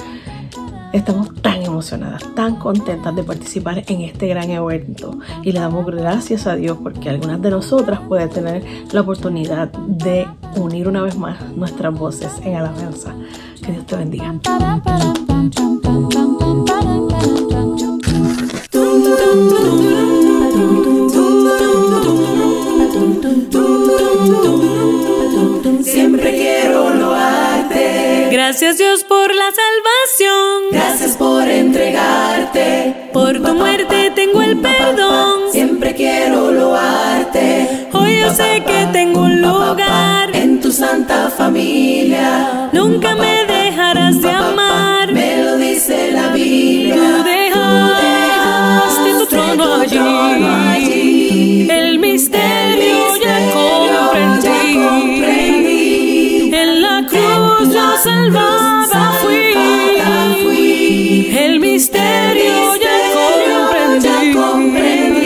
Estamos tan emocionadas, tan contentas de participar en este gran evento y le damos gracias a Dios porque algunas de nosotras pueden tener la oportunidad de unir una vez más nuestras voces en alabanza. Que Dios te bendiga. Gracias Dios por la salvación. Gracias por entregarte. Por tu muerte tengo el perdón. Siempre quiero loarte. Hoy yo sé que tengo un lugar en tu santa familia. Nunca me dejarás de amar. Me lo dice la Biblia. Tú dejaste tu trono allí. El misterio. salvada, El misterio, ya comprendí.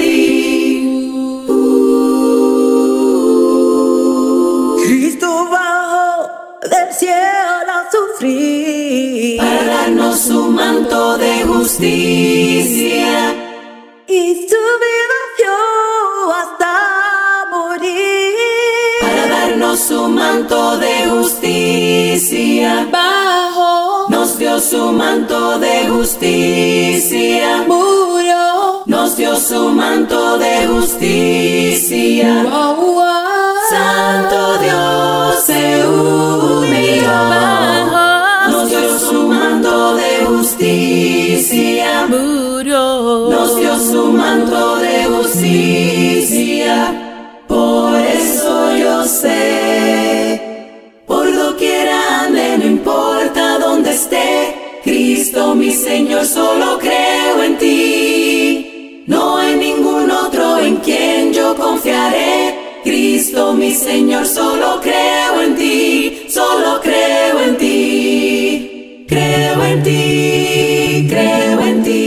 Cristo bajo del cielo a sufrir. Para darnos su manto de justicia. Y su vida dio hasta morir. Para darnos su manto de justicia. Bajo nos dio su manto de justicia. murió nos dio su manto de justicia. Santo Dios se humilló nos dio su manto de justicia. murió nos dio su manto de justicia. Por eso yo sé Cristo mi Señor solo creo en ti. No hay ningún otro en quien yo confiaré. Cristo mi Señor, solo creo en ti, solo creo en ti, creo en ti, creo en ti,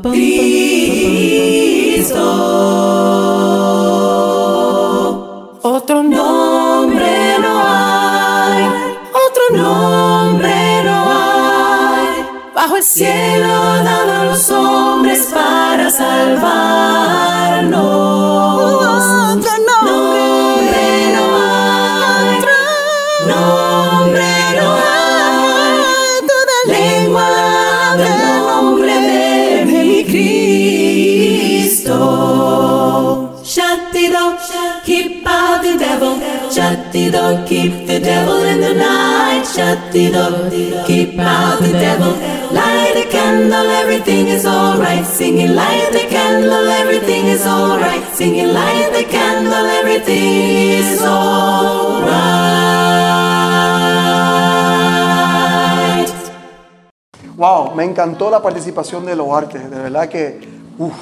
Cristo. Otro nombre no hay, otro nombre no hay, bajo el cielo dado a los hombres para salvarnos. Door, keep the devil in the night. Shut the door, keep out the devil. Light the candle, everything is alright. Singing, light the candle, everything is alright. Singing, light the candle, everything is alright. Wow, me encantó la participación de los artes, de verdad que, uff,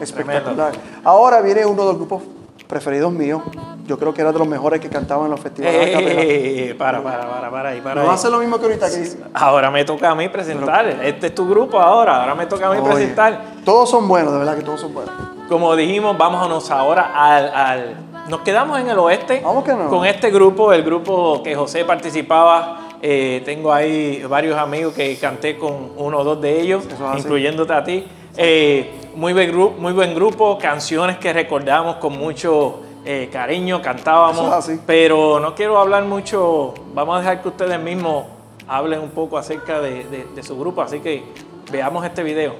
espectacular. Ahora viene uno de los grupos preferidos míos, yo creo que era de los mejores que cantaban en los festivales. de. Eh, para, para, para, para ahí, para No hacer lo mismo que ahorita que Ahora me toca a mí presentar. Este es tu grupo ahora. Ahora me toca a mí Oye, presentar. Todos son buenos, de verdad que todos son buenos. Como dijimos, vámonos ahora al, al- Nos quedamos en el oeste que no. con este grupo, el grupo que José participaba. Eh, tengo ahí varios amigos que canté con uno o dos de ellos, incluyéndote a ti. Eh, muy, buen gru- muy buen grupo, canciones que recordamos con mucho eh, cariño, cantábamos. Eso es así. Pero no quiero hablar mucho, vamos a dejar que ustedes mismos hablen un poco acerca de, de- de su grupo. Así que veamos este video.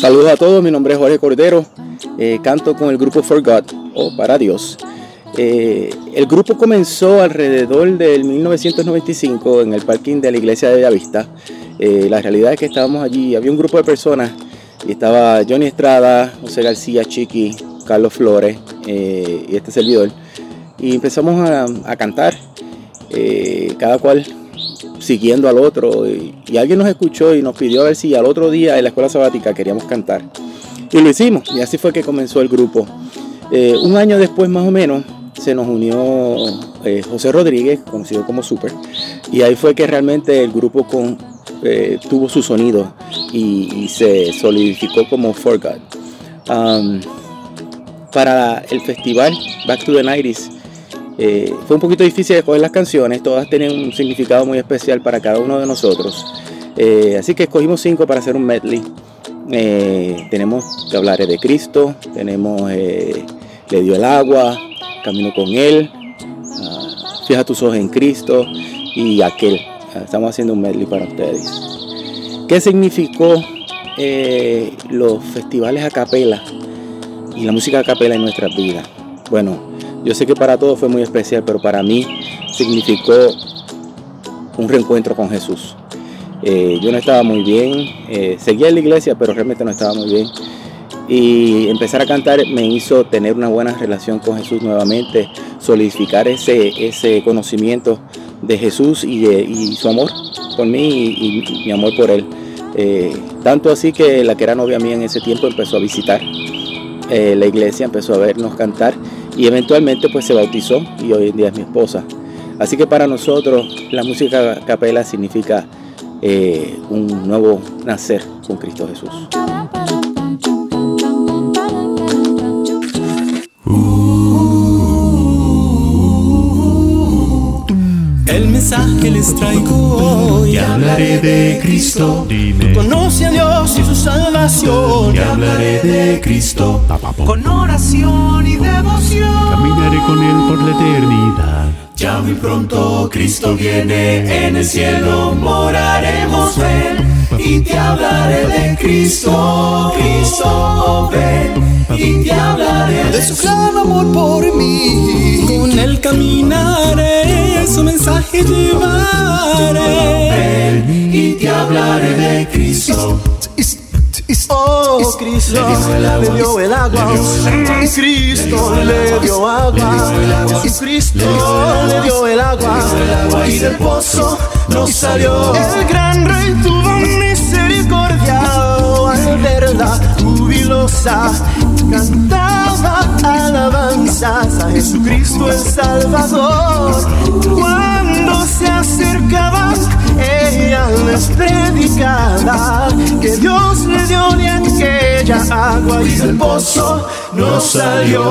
Saludos a todos, mi nombre es Jorge Cordero, eh, canto con el grupo For God o Para Dios. Eh, el grupo comenzó alrededor del 1995 en el parking de la iglesia de Bellavista. Eh, la realidad es que estábamos allí, había un grupo de personas y estaba Johnny Estrada, José García, Chiqui, Carlos Flores eh, y este servidor. Y empezamos a, cantar, eh, cada cual siguiendo al otro y, alguien nos escuchó y nos pidió a ver si al otro día en la escuela sabática queríamos cantar y lo hicimos y así fue que comenzó el grupo un año después más o menos se nos unió eh, José Rodríguez conocido como Super y ahí fue que realmente el grupo con, eh, tuvo su sonido y, se solidificó como For God para el festival Back to the 90s eh, fue un poquito difícil escoger las canciones, todas tienen un significado muy especial para cada uno de nosotros. Así que escogimos cinco para hacer un medley. Tenemos que hablar de Cristo, tenemos Le dio el agua, Camino con Él, ah, Fija tus ojos en Cristo y aquel. Ah, Estamos haciendo un medley para ustedes. ¿Qué significó eh, los festivales a capela y la música a capela en nuestras vidas? Bueno, Yo sé que para todos fue muy especial, pero para mí significó un reencuentro con Jesús. Eh, yo no estaba muy bien, eh, seguía en la iglesia, pero realmente no estaba muy bien. Y empezar a cantar me hizo tener una buena relación con Jesús nuevamente, solidificar ese, ese conocimiento de Jesús y, su amor por mí y, y mi amor por Él. Eh, tanto así que la que era novia mía en ese tiempo empezó a visitar eh, la iglesia, empezó a vernos cantar y eventualmente pues se bautizó y hoy en día es mi esposa. Así que para nosotros la música capela significa eh, un nuevo nacer con Cristo Jesús. El mensaje les traigo hoy. Te hablaré de Cristo. Dime. Conoce a Dios y su salvación. Te hablaré de Cristo. Con oración y devoción. Caminaré con Él por la eternidad. Ya muy pronto Cristo viene, en el cielo moraremos Él. Y te hablaré de Cristo, Cristo ven. Y te hablaré de su gran amor por mí. Con él caminaré, su mensaje llevaré. Ven y te hablaré de Cristo. Oh, Cristo Le dio el agua. agua. Cristo Le dio agua. el agua. Cristo Le dio el agua. Y del pozo nos salió. El gran rey tuvo misericordia al verla jubilosa. Cantaba alabanzas a Jesucristo el Salvador. Cuando se acercaban, ella les predicaba que Dios le dio de aquella agua y del pozo nos salió.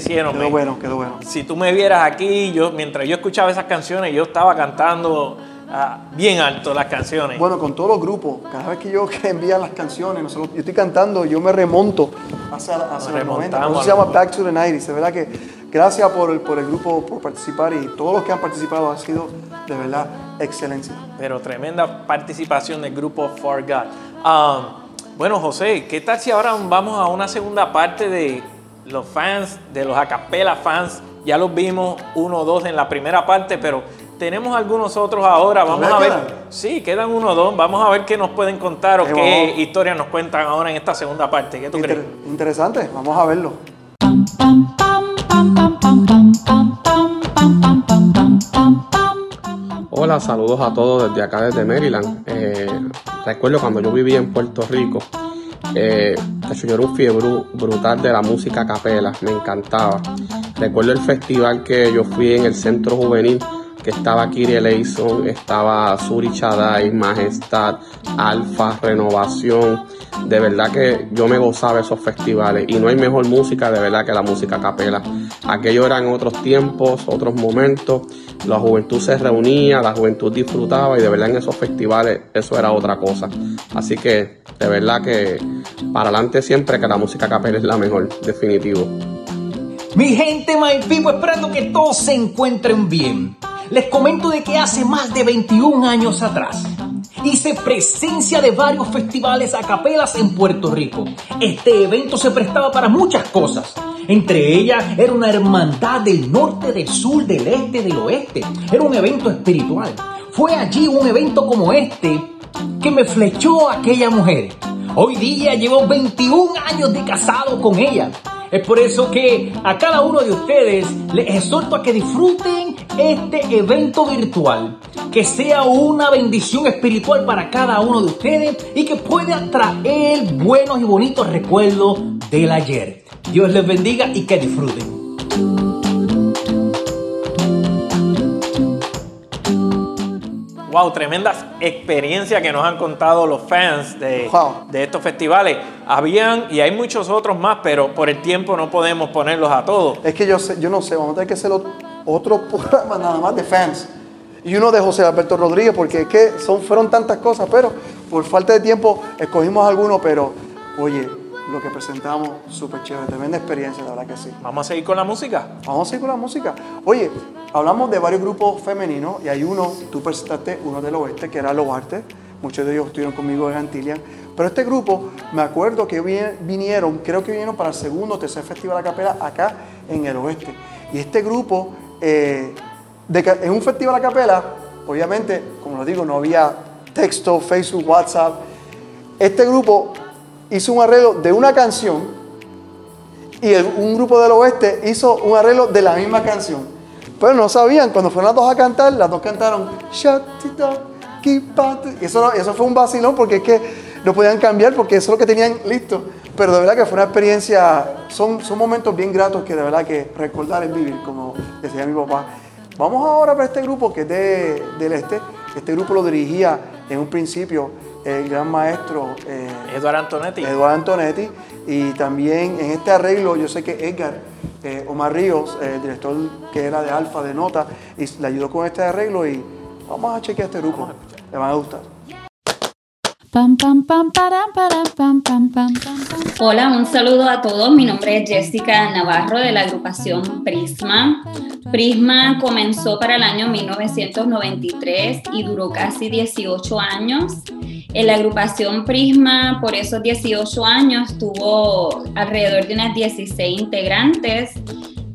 Hicieron. Quedó me- bueno, quedó bueno. Si tú me vieras aquí, yo mientras yo escuchaba esas canciones, yo estaba cantando ah, bien alto las canciones. Bueno, con todos los grupos, cada vez que yo que envían las canciones, nosotros, yo estoy cantando, yo me remonto hacia, hacia los 90. Por remontamos eso se llama Back to the 90s. De verdad que gracias por el, por el grupo, por participar y todos los que han participado ha sido de verdad excelencia. Pero tremenda participación del grupo For God. Um, Bueno, José, ¿qué tal si ahora vamos a una segunda parte de los fans, de los acapella fans? Ya los vimos uno o dos en la primera parte, pero tenemos algunos otros ahora. Vamos a ver. quedan? Sí, quedan uno o dos. Vamos a ver qué nos pueden contar o Eh, qué historias nos cuentan ahora en esta segunda parte. ¿Qué tú crees? Interesante, vamos a verlo. Hola, saludos a todos desde acá, desde Maryland. Eh, recuerdo cuando yo vivía en Puerto Rico, eh, yo era un fiebre brutal de la música capela, me encantaba. Recuerdo el festival que yo fui en el centro juvenil, que estaba Kiri Eleison, estaba Suri Chadai, Majestad, Alfa, Renovación. De verdad que yo me gozaba esos festivales y no hay mejor música de verdad que la música a capela. Aquello eran otros tiempos, otros momentos. La juventud se reunía, la juventud disfrutaba y de verdad en esos festivales eso era otra cosa. Así que de verdad que para adelante siempre que la música capela es la mejor, definitivo. Mi gente, my people, esperando que todos se encuentren bien. Les comento de que hace más de 21 años atrás hice presencia de varios festivales a capelas en Puerto Rico. Este evento se prestaba para muchas cosas. Entre ellas era una hermandad del norte, del sur, del este, del oeste. Era un evento espiritual. Fue allí un evento como este que me flechó a aquella mujer. Hoy día llevo 21 años de casado con ella. Es por eso que a cada uno de ustedes les exhorto a que disfruten este evento virtual. Que sea una bendición espiritual para cada uno de ustedes y que pueda traer buenos y bonitos recuerdos del ayer. Dios les bendiga y que disfruten. Wow, tremendas experiencias que nos han contado los fans de, de estos festivales. Habían, y hay muchos otros más, pero por el tiempo no podemos ponerlos a todos. Es que yo, sé, yo no sé, vamos a tener que hacer ot- otro programa nada más de fans. Y uno de José Alberto Rodríguez, porque es que son, fueron tantas cosas, pero por falta de tiempo escogimos algunos, pero oye, lo que presentamos, súper chévere, tremenda experiencia, la verdad que sí. Vamos a seguir con la música. Vamos a seguir con la música. Oye, hablamos de varios grupos femeninos y hay uno, tú presentaste uno del oeste, que era Loarte, muchos de ellos estuvieron conmigo en Antillian, pero este grupo, me acuerdo que vi- vinieron, creo que vinieron para el segundo o tercer festival a capela acá en el oeste. Y este grupo, eh, de en un festival a capela, obviamente, como lo digo, no había texto, Facebook, WhatsApp. Este grupo hizo un arreglo de una canción y el- un grupo del oeste hizo un arreglo de la misma canción. Pero no sabían, cuando fueron las dos a cantar, las dos cantaron. Y eso, eso fue un vacilón porque es que no podían cambiar porque eso es lo que tenían listo. Pero de verdad que fue una experiencia, son, son momentos bien gratos que de verdad que recordar es vivir, como decía mi papá. Vamos ahora para este grupo que es de- del este. Este grupo lo dirigía en un principio el gran maestro eh, Eduardo Antonetti. Eduardo Antonetti. Y también en este arreglo, yo sé que Edgar eh, Omar Ríos, eh, el director que era de Alfa, de Nota, y le ayudó con este arreglo. Y vamos a chequear este grupo. Le van a gustar. Pam, pam, pam, param, param, pam, pam, pam. Hola, un saludo a todos. Mi nombre es Jessica Navarro de la agrupación Prisma. Prisma comenzó para el año 1993 y duró casi 18 años. En la agrupación Prisma, por esos 18 años, tuvo alrededor de unas 16 integrantes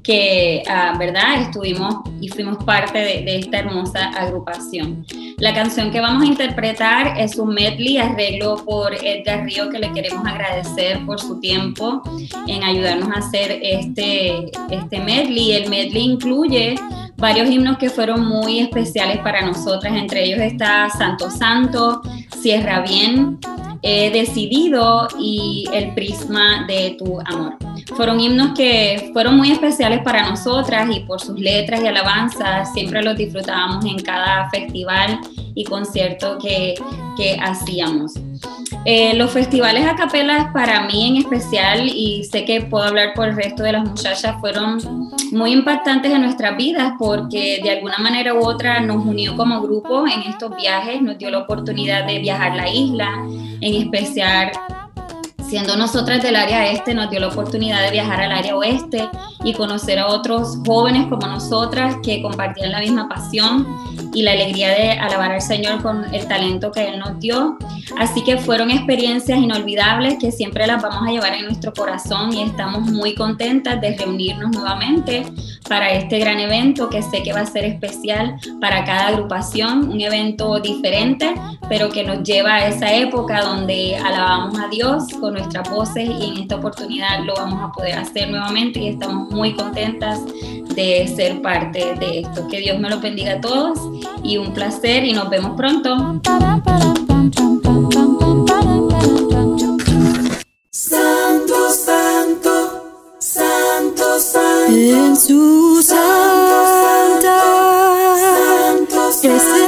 que, ah, ¿verdad? Estuvimos y fuimos parte de, esta hermosa agrupación. La canción que vamos a interpretar es un medley arreglo por Edgar Río, que le queremos agradecer por su tiempo en ayudarnos a hacer este, este medley. El medley incluye varios himnos que fueron muy especiales para nosotras, entre ellos está Santo Santo, Cierra Bien, He Decidido y El Prisma de Tu Amor. Fueron himnos que fueron muy especiales para nosotras y por sus letras y alabanzas siempre los disfrutábamos en cada festival y concierto que, que hacíamos. Eh, los festivales a capelas para mí en especial, y sé que puedo hablar por el resto de las muchachas, fueron muy impactantes en nuestras vidas porque de alguna manera u otra nos unió como grupo en estos viajes, nos dio la oportunidad de viajar la isla, en especial Siendo nosotras del área este, nos dio la oportunidad de viajar al área oeste y conocer a otros jóvenes como nosotras que compartían la misma pasión y la alegría de alabar al Señor con el talento que Él nos dio. Así que fueron experiencias inolvidables que siempre las vamos a llevar en nuestro corazón y estamos muy contentas de reunirnos nuevamente para este gran evento que sé que va a ser especial para cada agrupación, un evento diferente, pero que nos lleva a esa época donde alabamos a Dios con nuestras voces y en esta oportunidad lo vamos a poder hacer nuevamente y estamos muy contentas de ser parte de esto. Que Dios me lo bendiga a todos y un placer y nos vemos pronto. Santo, santo, santo, santo. En su santa presencia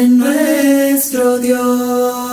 de nuestro Dios.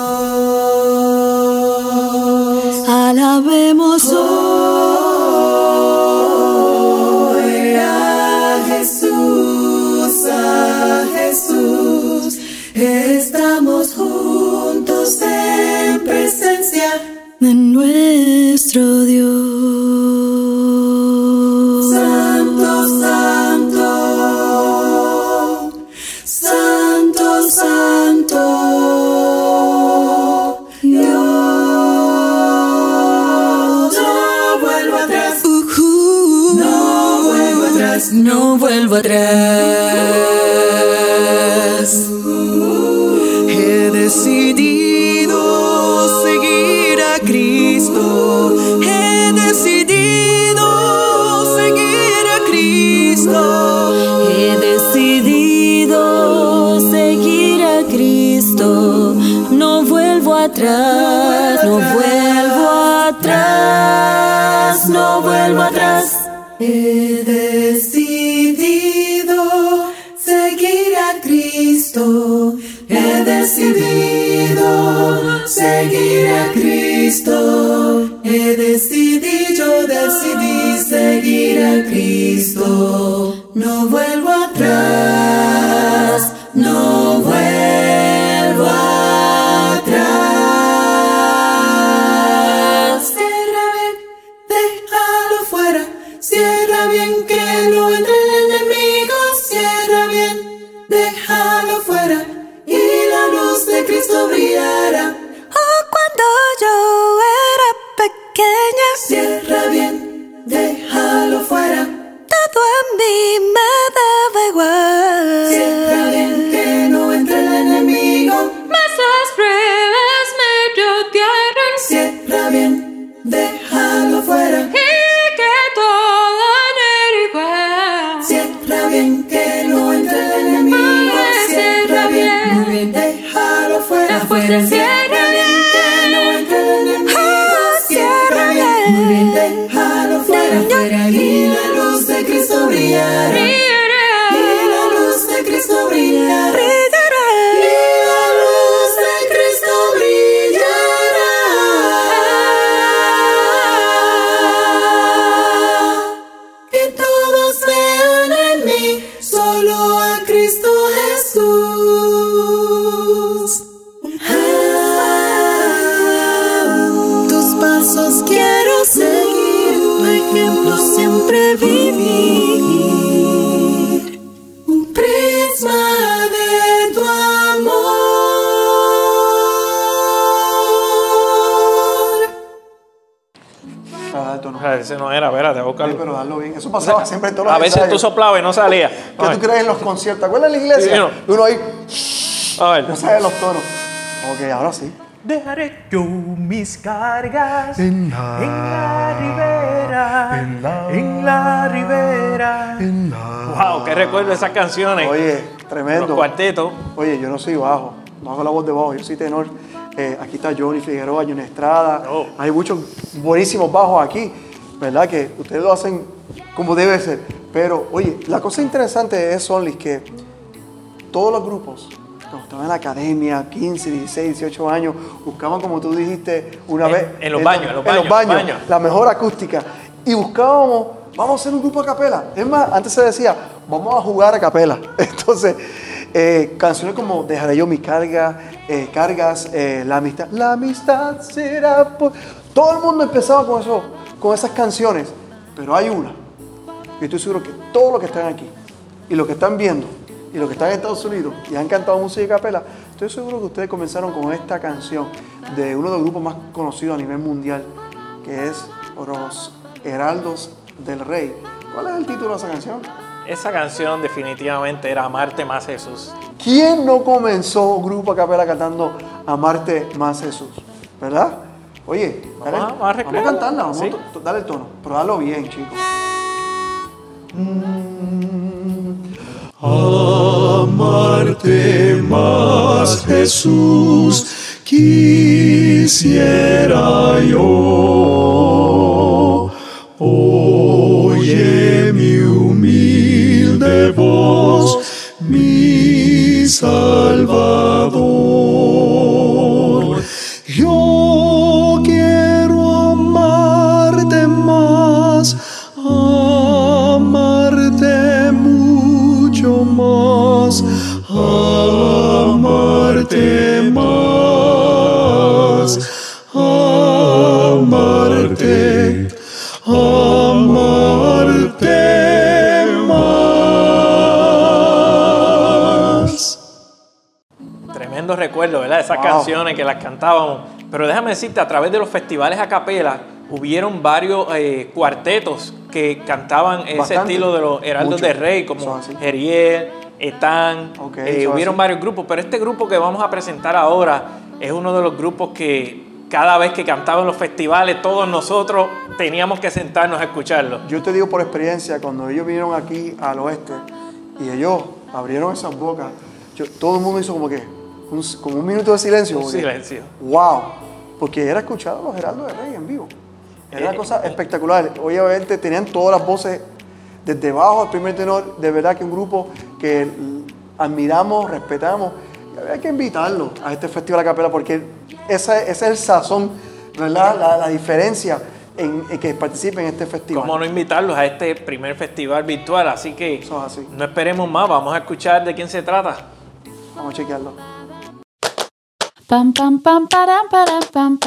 Los A veces tú soplabas y no salía. ¿Qué tú crees en los conciertos? ¿Te acuerdas de la iglesia? Sí, no. Y uno ahí A ver. no sabe los tonos. Ok, ahora sí. Dejaré yo mis cargas En la, en la ribera, en la, en la ribera. en la. Wow, qué recuerdo esas canciones. Oye, tremendo. Los cuartetos. Oye, yo no soy bajo, no hago la voz de bajo, yo soy tenor. Eh, aquí está Johnny Figueroa, Johnny Estrada. Hay muchos buenísimos bajos aquí, ¿verdad? Que ustedes lo hacen como debe ser. Pero, oye, la cosa interesante es, Only, que todos los grupos, cuando estaban en la academia, 15, 16, 18 años, buscaban, como tú dijiste una En- vez, en los baños, en los baños, baños. la mejor acústica. Y buscábamos, vamos a hacer un grupo a capela. Es más, antes se decía, vamos a jugar a capela. Entonces, eh, canciones como Dejaré yo mi carga, eh, cargas, eh, la amistad, la amistad será por... Todo el mundo empezaba con eso, con esas canciones, pero hay una. Y estoy seguro que todos los que están aquí y los que están viendo y los que están en Estados Unidos y han cantado música a capela, estoy seguro que ustedes comenzaron con esta canción de uno de los grupos más conocidos a nivel mundial, que es Los Heraldos del Rey. ¿Cuál es el título de esa canción? Esa canción definitivamente era Amarte más Jesús. ¿Quién no comenzó un grupo a capela cantando Amarte más Jesús? ¿Verdad? Oye, dale, Vamos a- vamos a vamos a recrearlo, cantarla, vamos sí. a dale el tono, pero dalo bien, chicos. Amarte más, Jesús, quisiera yo. Oye mi humilde voz, mi Salvador. Amarte más. Tremendo recuerdo, ¿verdad? Esas canciones que las cantábamos. Pero déjame decirte, a través de los festivales a capela, hubieron varios eh, cuartetos que cantaban ese Bastante. estilo de los Heraldos Mucho. de Rey, como. Geriel, Etán. eh, son hubieron así. varios grupos, pero este grupo que vamos a presentar ahora es uno de los grupos que cada vez que cantaban en los festivales, todos nosotros teníamos que sentarnos a escucharlo. Yo te digo por experiencia, cuando ellos vinieron aquí al oeste y ellos abrieron esas bocas, yo- todo el mundo hizo como que, un, como un minuto de silencio. Un silencio. ¡Wow! Porque era escuchar a los Heraldos de Rey en vivo. Era una Eh, cosa espectacular. Obviamente tenían todas las voces desde bajo al primer tenor. De verdad que un grupo que admiramos, respetamos. Y había que invitarlo a este festival a capela porque ese, ese es el sazón, ¿verdad? La, la diferencia en, en que participen en este festival. ¿Cómo no invitarlos a este primer festival virtual? Así que no esperemos más, vamos a escuchar de quién se trata. Vamos a chequearlo. Pam pam pam param param pam.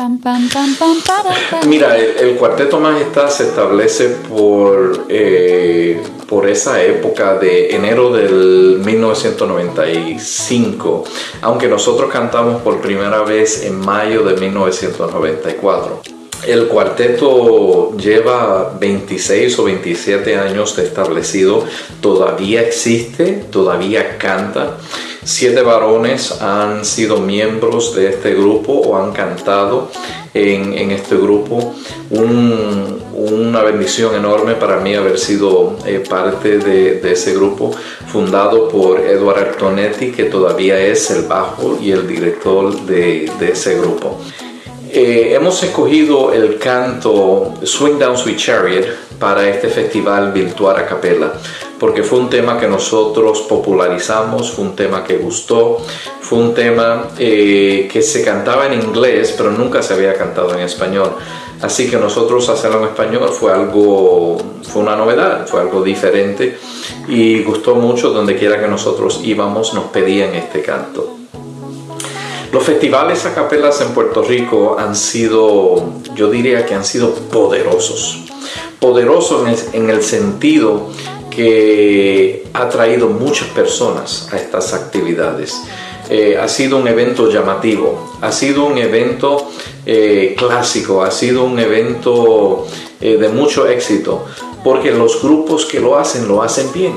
Mira, el, Cuarteto Majestad se establece por, eh, por esa época de enero del 1995, aunque nosotros cantamos por primera vez en mayo de 1994. El cuarteto lleva 26 o 27 años de establecido, todavía existe, todavía canta. Siete varones han sido miembros de este grupo o han cantado en, este grupo. Un- una bendición enorme para mí haber sido eh, parte de, ese grupo, fundado por Edward Artonetti, que todavía es el bajo y el director de ese grupo. Eh, hemos escogido el canto Swing Down Sweet Chariot para este festival virtual a capella, porque fue un tema que nosotros popularizamos, fue un tema que gustó, fue un tema eh, que se cantaba en inglés, pero nunca se había cantado en español. Así que nosotros hacerlo en español fue algo, fue una novedad, fue algo diferente y gustó mucho donde quiera que nosotros íbamos nos pedían este canto. Los festivales a capelas en Puerto Rico han sido, yo diría que han sido poderosos. Poderosos en el, en el sentido que ha traído muchas personas a estas actividades. Eh, ha sido un evento llamativo, ha sido un evento eh, clásico, ha sido un evento eh, de mucho éxito, porque los grupos que lo hacen lo hacen bien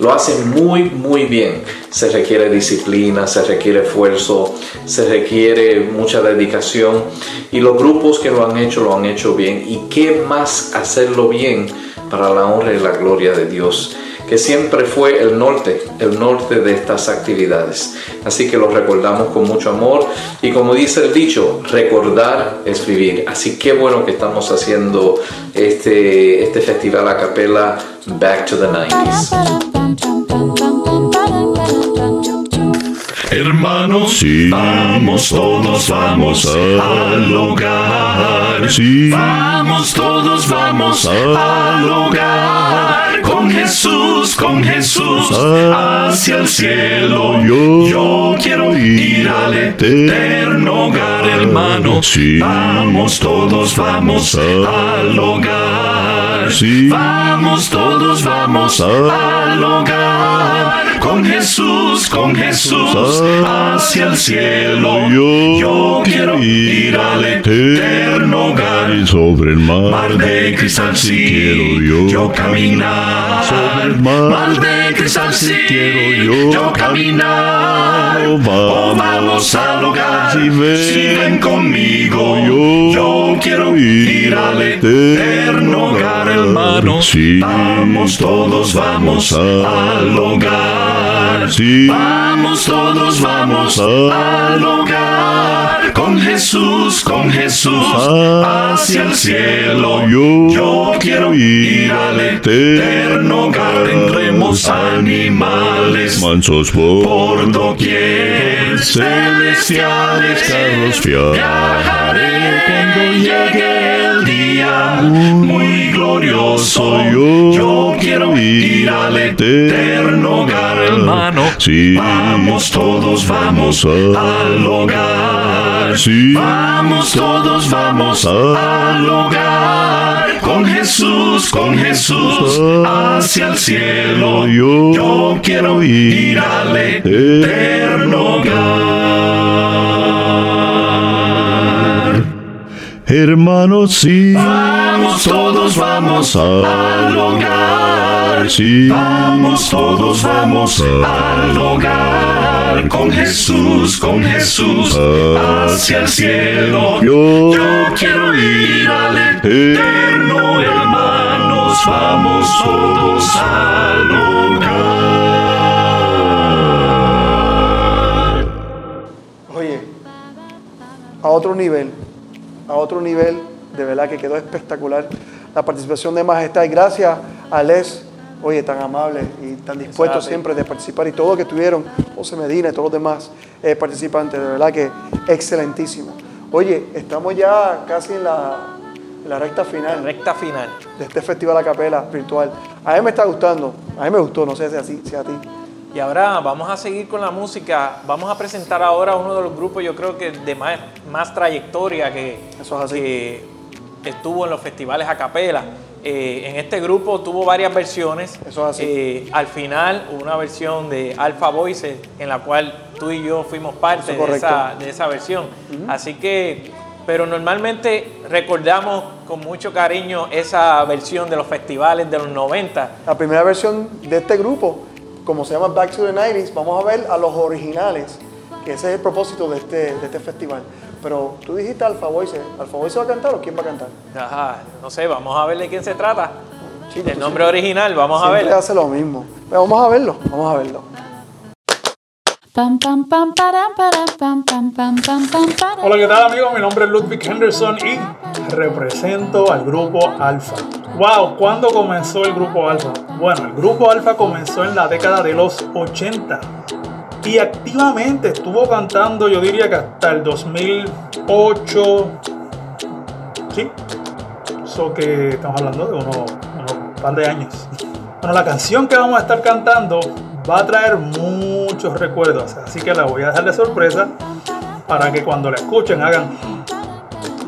lo hacen muy muy bien. Se requiere disciplina, se requiere esfuerzo, se requiere mucha dedicación y los grupos que lo han hecho lo han hecho bien. ¿Y qué más hacerlo bien para la honra y la gloria de Dios? Que siempre fue el norte, el norte de estas actividades. Así que lo recordamos con mucho amor y como dice el dicho, recordar es vivir. Así que bueno que estamos haciendo este, este festival a capela Back to the 90s. Hermanos, vamos todos, vamos al hogar. Vamos todos, vamos al hogar. Con Jesús, con Jesús, hacia el cielo. Yo, quiero ir al eterno hogar, hermanos. Vamos todos, vamos al hogar. Vamos todos, vamos al hogar. Con Jesús, con Jesús, hacia el cielo. Yo, quiero ir al eterno hogar. Sobre el mar, Mar de cristal, si sí, quiero yo, yo caminar. Sobre el mar, de cristal, si quiero yo, yo caminar. Oh, Oh, vamos, vamos al hogar. si ven, Si ven conmigo, yo, yo quiero ir al eterno hogar, hermanos. Sí. Vamos todos, vamos al hogar. Sí. Vamos todos, vamos al hogar. Con Jesús, con Jesús, hacia el cielo. Yo quiero ir al eterno hogar. Tendremos animales mansos por, por doquier, celestiales carros. Viajaré cuando llegue día muy glorioso. Yo, quiero ir al eterno hogar, hermano. Sí. Vamos todos, vamos al hogar. Sí. Vamos todos, vamos al hogar. Con Jesús, con Jesús, hacia el cielo. Yo quiero ir al eterno hogar. Hermanos, sí. Vamos todos, vamos al hogar. Sí. Vamos todos, vamos al hogar. Con Jesús, con Jesús, hacia el cielo. Yo, quiero ir al eterno, hermanos. Vamos todos al hogar. Oye, a otro nivel, a otro nivel, de verdad que quedó espectacular la participación de Majestad. Y gracias a Les, oye, tan amable y tan dispuesto Exacto. siempre de participar. Y todo lo que tuvieron, José Medina y todos los demás eh, participantes, de verdad que excelentísimo. Oye, estamos ya casi en la, en la recta final. Recta final. De este festival a capela virtual. A mí me está gustando, a mí me gustó, no sé si, así, si a ti. Y ahora vamos a seguir con la música. Vamos a presentar ahora uno de los grupos, yo creo que de más, más trayectoria que, que estuvo en los festivales a capela. Eh, en este grupo tuvo varias versiones. Eso es así. Eh, al final, una versión de Alpha Voices en la cual tú y yo fuimos parte es de esa, de esa versión. Así que, pero normalmente recordamos con mucho cariño esa versión de los festivales de los 90. La primera versión de este grupo, como se llama Back to the 90s, vamos a ver a los originales, que ese es el propósito de este, de este festival. Pero tú dijiste Alfa Voice, ¿Alfa Voice va a cantar o quién va a cantar? Ajá, no sé, vamos a ver de quién se trata. El nombre original, vamos a ver. hace lo mismo. Pero vamos a verlo, vamos a verlo. Pam pam pam param param pam pam pam pam pam. Hola, ¿qué tal amigos? Mi nombre es Ludwig Henderson y represento al grupo Alfa. Wow, ¿cuándo comenzó el grupo Alfa? Bueno, el grupo Alfa comenzó en la década de los 80 y activamente estuvo cantando, yo diría que hasta el 2008. Sí, eso que estamos hablando de unos par de años. Bueno, la canción que vamos a estar cantando va a traer muchos recuerdos, así que la voy a dejar de sorpresa para que cuando la escuchen hagan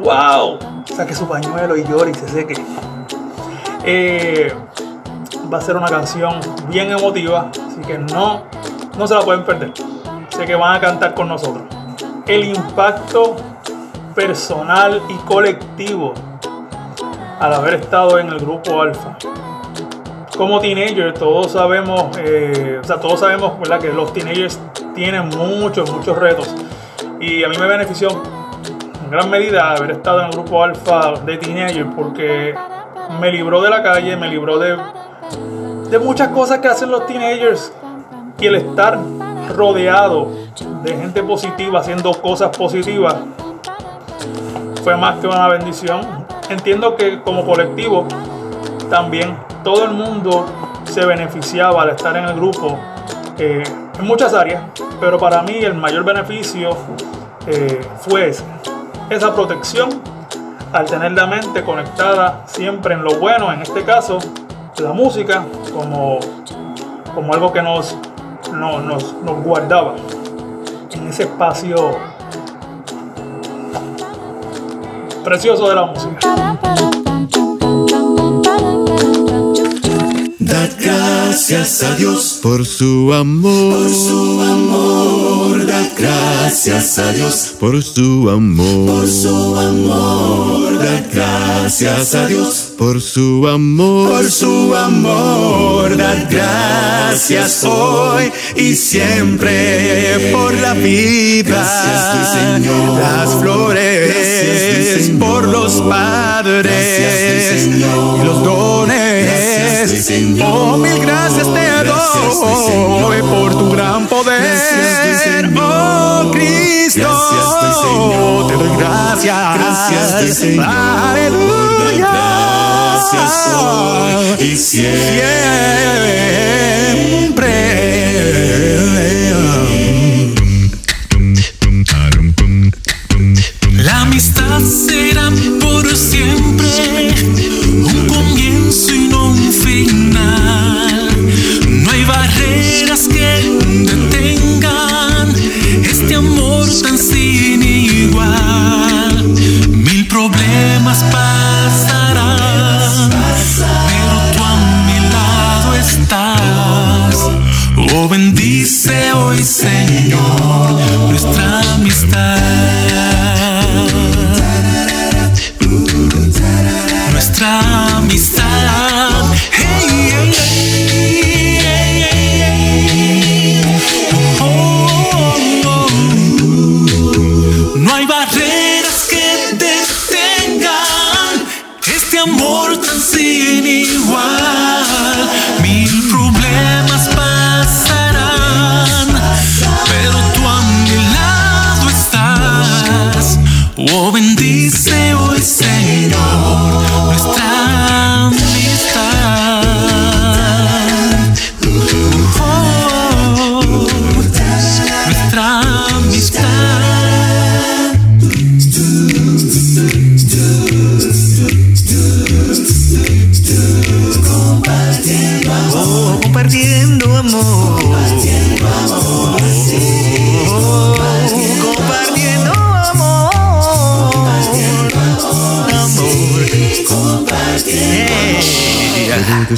¡Wow! Saque su pañuelo y llore y se seque. Eh, va a ser una canción bien emotiva, así que no, no se la pueden perder. Sé que van a cantar con nosotros. El impacto personal y colectivo al haber estado en el grupo Alfa. Como teenager, todos sabemos, eh, o sea, todos sabemos que los teenagers tienen muchos, muchos retos. Y a mí me benefició en gran medida haber estado en el grupo Alfa de teenager porque me libró de la calle, me libró de, de muchas cosas que hacen los teenagers y el estar rodeado de gente positiva haciendo cosas positivas fue más que una bendición. Entiendo que como colectivo también todo el mundo se beneficiaba al estar en el grupo eh, en muchas áreas, pero para mí el mayor beneficio eh, fue esa protección al tener la mente conectada siempre en lo bueno, en este caso la música, como, como algo que nos, no- nos, nos guardaba en ese espacio precioso de la música. Dad gracias a Dios por su amor. Por su amor. Dad gracias a Dios por su amor. Por su amor. Dad gracias a Dios por su amor. Por su amor. Dad gracias hoy y siempre por la vida. Las flores por los padres y los dones. Oh, mil gracias te doy por tu gran poder. Oh, Cristo, te doy gracias. Aleluya. y siempre. La amistad será por siempre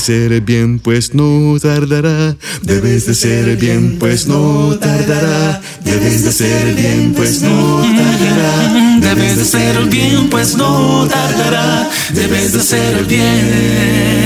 ser bien, pues no tardará. Debes de ser bien, pues no tardará. Debes de ser bien, pues no tardará. Debes de el bien, pues no tardará. Debes de el bien.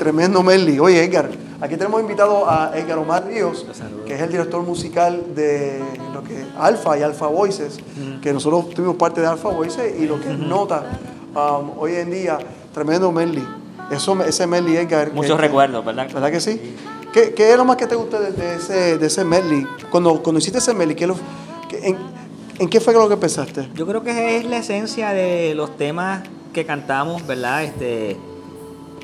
Tremendo Melly. Oye, Edgar, aquí tenemos invitado a Edgar Omar Ríos, que es el director musical de lo que Alfa y Alfa Voices, que nosotros tuvimos parte de Alfa Voices y lo que Nota um, hoy en día. Tremendo Melly. Eso, ese medley, Edgar. Muchos que- recuerdos, ¿verdad? ¿Verdad que sí? ¿Qué, qué es lo más que te gusta de, de ese, de ese medley? Cuando, cuando hiciste ese medley, ¿qué es lo- qué- en, en qué fue lo que pensaste? Yo creo que es la esencia de los temas que cantamos, ¿verdad? Este,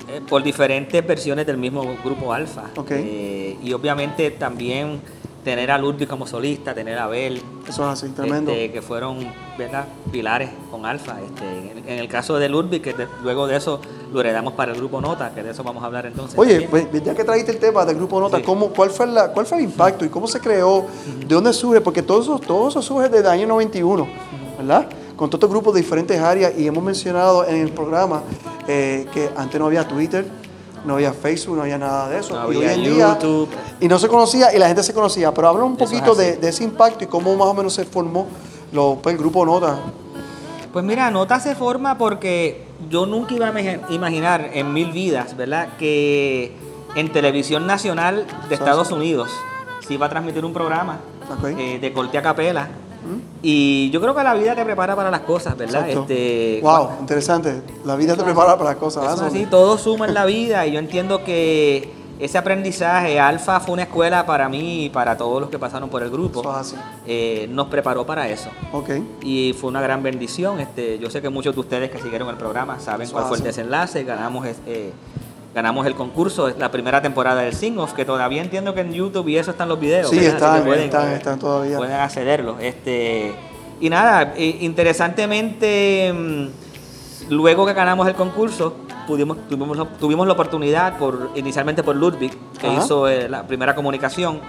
eh, por diferentes versiones del mismo grupo Alfa. Ok. Eh, y obviamente también tener a Ludwig como solista, tener a Abel. Eso es así, tremendo. este, que fueron ¿verdad? pilares con Alfa. Este, en, el- en el caso de Ludwig, que de- luego de eso lo heredamos para el grupo Nota, que de eso vamos a hablar entonces. Oye, pues, ya que trajiste el tema del grupo Nota, ¿cómo, cuál, fue la, ¿cuál fue el impacto y cómo se creó? ¿De dónde surge? Porque todo eso, todo eso surge desde el año 91, ¿verdad? Con todos estos grupos de diferentes áreas y hemos mencionado en el programa eh, que antes no había Twitter, no había Facebook, no había nada de eso. No y había hoy en día, YouTube. y no se conocía y la gente se conocía. Pero habla un Eso es poquito de, ese impacto y cómo más o menos se formó lo, pues, el grupo Nota. Pues mira, Nota se forma porque yo nunca iba a imagi- imaginar en mil vidas, ¿verdad? Que en televisión nacional de Estados Unidos se iba a transmitir un programa eh, de corte a capela. Y yo creo que la vida te prepara para las cosas, ¿verdad? Exacto. Este, wow, interesante. La vida te prepara para las cosas. Es así, todo suma en la vida y yo entiendo que ese aprendizaje, Alfa fue una escuela para mí y para todos los que pasaron por el grupo. Eso es así. Eh, nos preparó para eso. Ok. Y fue una gran bendición. Este, yo sé que muchos de ustedes que siguieron el programa saben Eso cuál fue el hace. desenlace. Ganamos, eh, ganamos el concurso, la primera temporada del Sing-Off, que todavía entiendo que en YouTube y eso están los videos. Sí, están, pueden, están, están todavía. pueden accederlo. Este, y nada, interesantemente, mm, luego que ganamos el concurso, pudimos, tuvimos, tuvimos la oportunidad, por inicialmente por Ludwig, que Ajá. hizo eh, la primera comunicación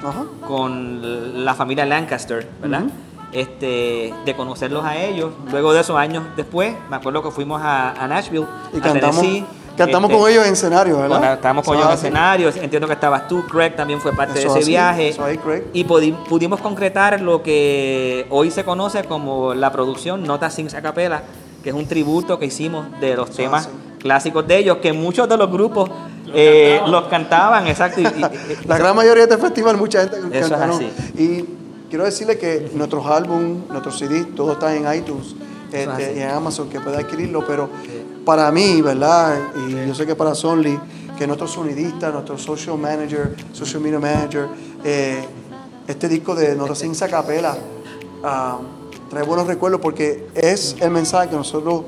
con la familia Lancaster, ¿verdad? Este, de conocerlos a ellos. Luego de esos años después, me acuerdo que fuimos a, a Nashville, Y a cantamos, Tennessee. Cantamos Este, con ellos en escenario, ¿verdad? bueno, estábamos con Eso ellos en es así. escenarios, entiendo que estabas tú, Craig también fue parte Eso de ese así, viaje. eso ahí, Craig. Y pudi- pudimos concretar lo que hoy se conoce como la producción Nota Sings a Capela, que es un tributo que hicimos de los temas clásicos de ellos, que muchos de los grupos eh, los cantaban, exacto. y- y- y- La gran mayoría de este festival, mucha gente Eso es cantaron. así. Y quiero decirle que nuestros álbumes, nuestros CDs, todo está en iTunes es este, y en Amazon, que puede adquirirlo. Pero para mí, ¿verdad? Y yo sé que para Sonly, que es nuestro sonidista, nuestro social manager, social media manager, eh, este disco de Nota Sin Capela ah, trae buenos recuerdos porque es el mensaje que nosotros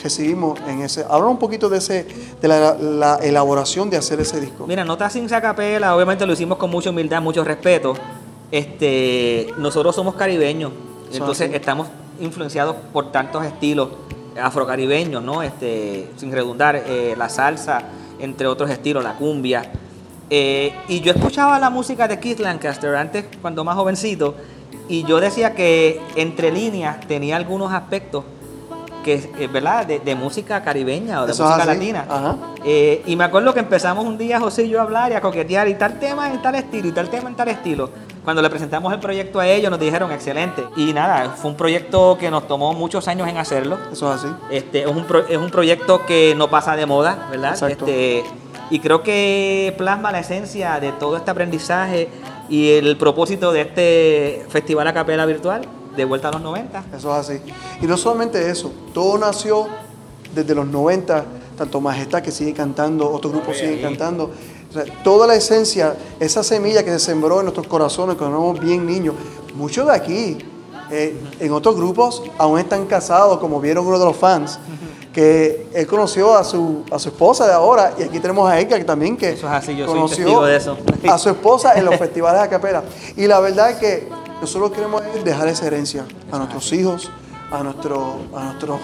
recibimos en ese. Habla un poquito de ese de la, la elaboración de hacer ese disco. Mira, Nota Sings a Capela, obviamente lo hicimos con mucha humildad, mucho respeto. Este, nosotros somos caribeños, entonces estamos influenciados por tantos estilos afrocaribeños, ¿no? Este, sin redundar, eh, la salsa, entre otros estilos, la cumbia. Eh, y yo escuchaba la música de Keith Lancaster antes, cuando más jovencito, y yo decía que entre líneas tenía algunos aspectos que, eh, ¿verdad? De, de música caribeña o de Eso música latina. Ajá. Eh, y me acuerdo que empezamos un día José y yo a hablar y a coquetear y tal tema en tal estilo y tal tema en tal estilo. Cuando le presentamos el proyecto a ellos nos dijeron excelente. Y nada, fue un proyecto que nos tomó muchos años en hacerlo. Eso es así. Este, es, un pro- es un proyecto que no pasa de moda, ¿verdad? Exacto. Este, y creo que plasma la esencia de todo este aprendizaje y el propósito de este festival a capela virtual de vuelta a los 90. Eso es así. Y no solamente eso, todo nació desde los 90, tanto Majestad que sigue cantando, otros grupos siguen cantando. O sea, toda la esencia, esa semilla que se sembró en nuestros corazones cuando éramos bien niños, muchos de aquí, eh, en otros grupos, aún están casados, como vieron uno de los fans, que él conoció a su, a su esposa de ahora, y aquí tenemos a Edgar que también que Eso es así, yo conoció testigo de eso. a su esposa en los festivales de capela. Y la verdad es que nosotros queremos dejar esa herencia a nuestros hijos, a, nuestro, a, nuestros,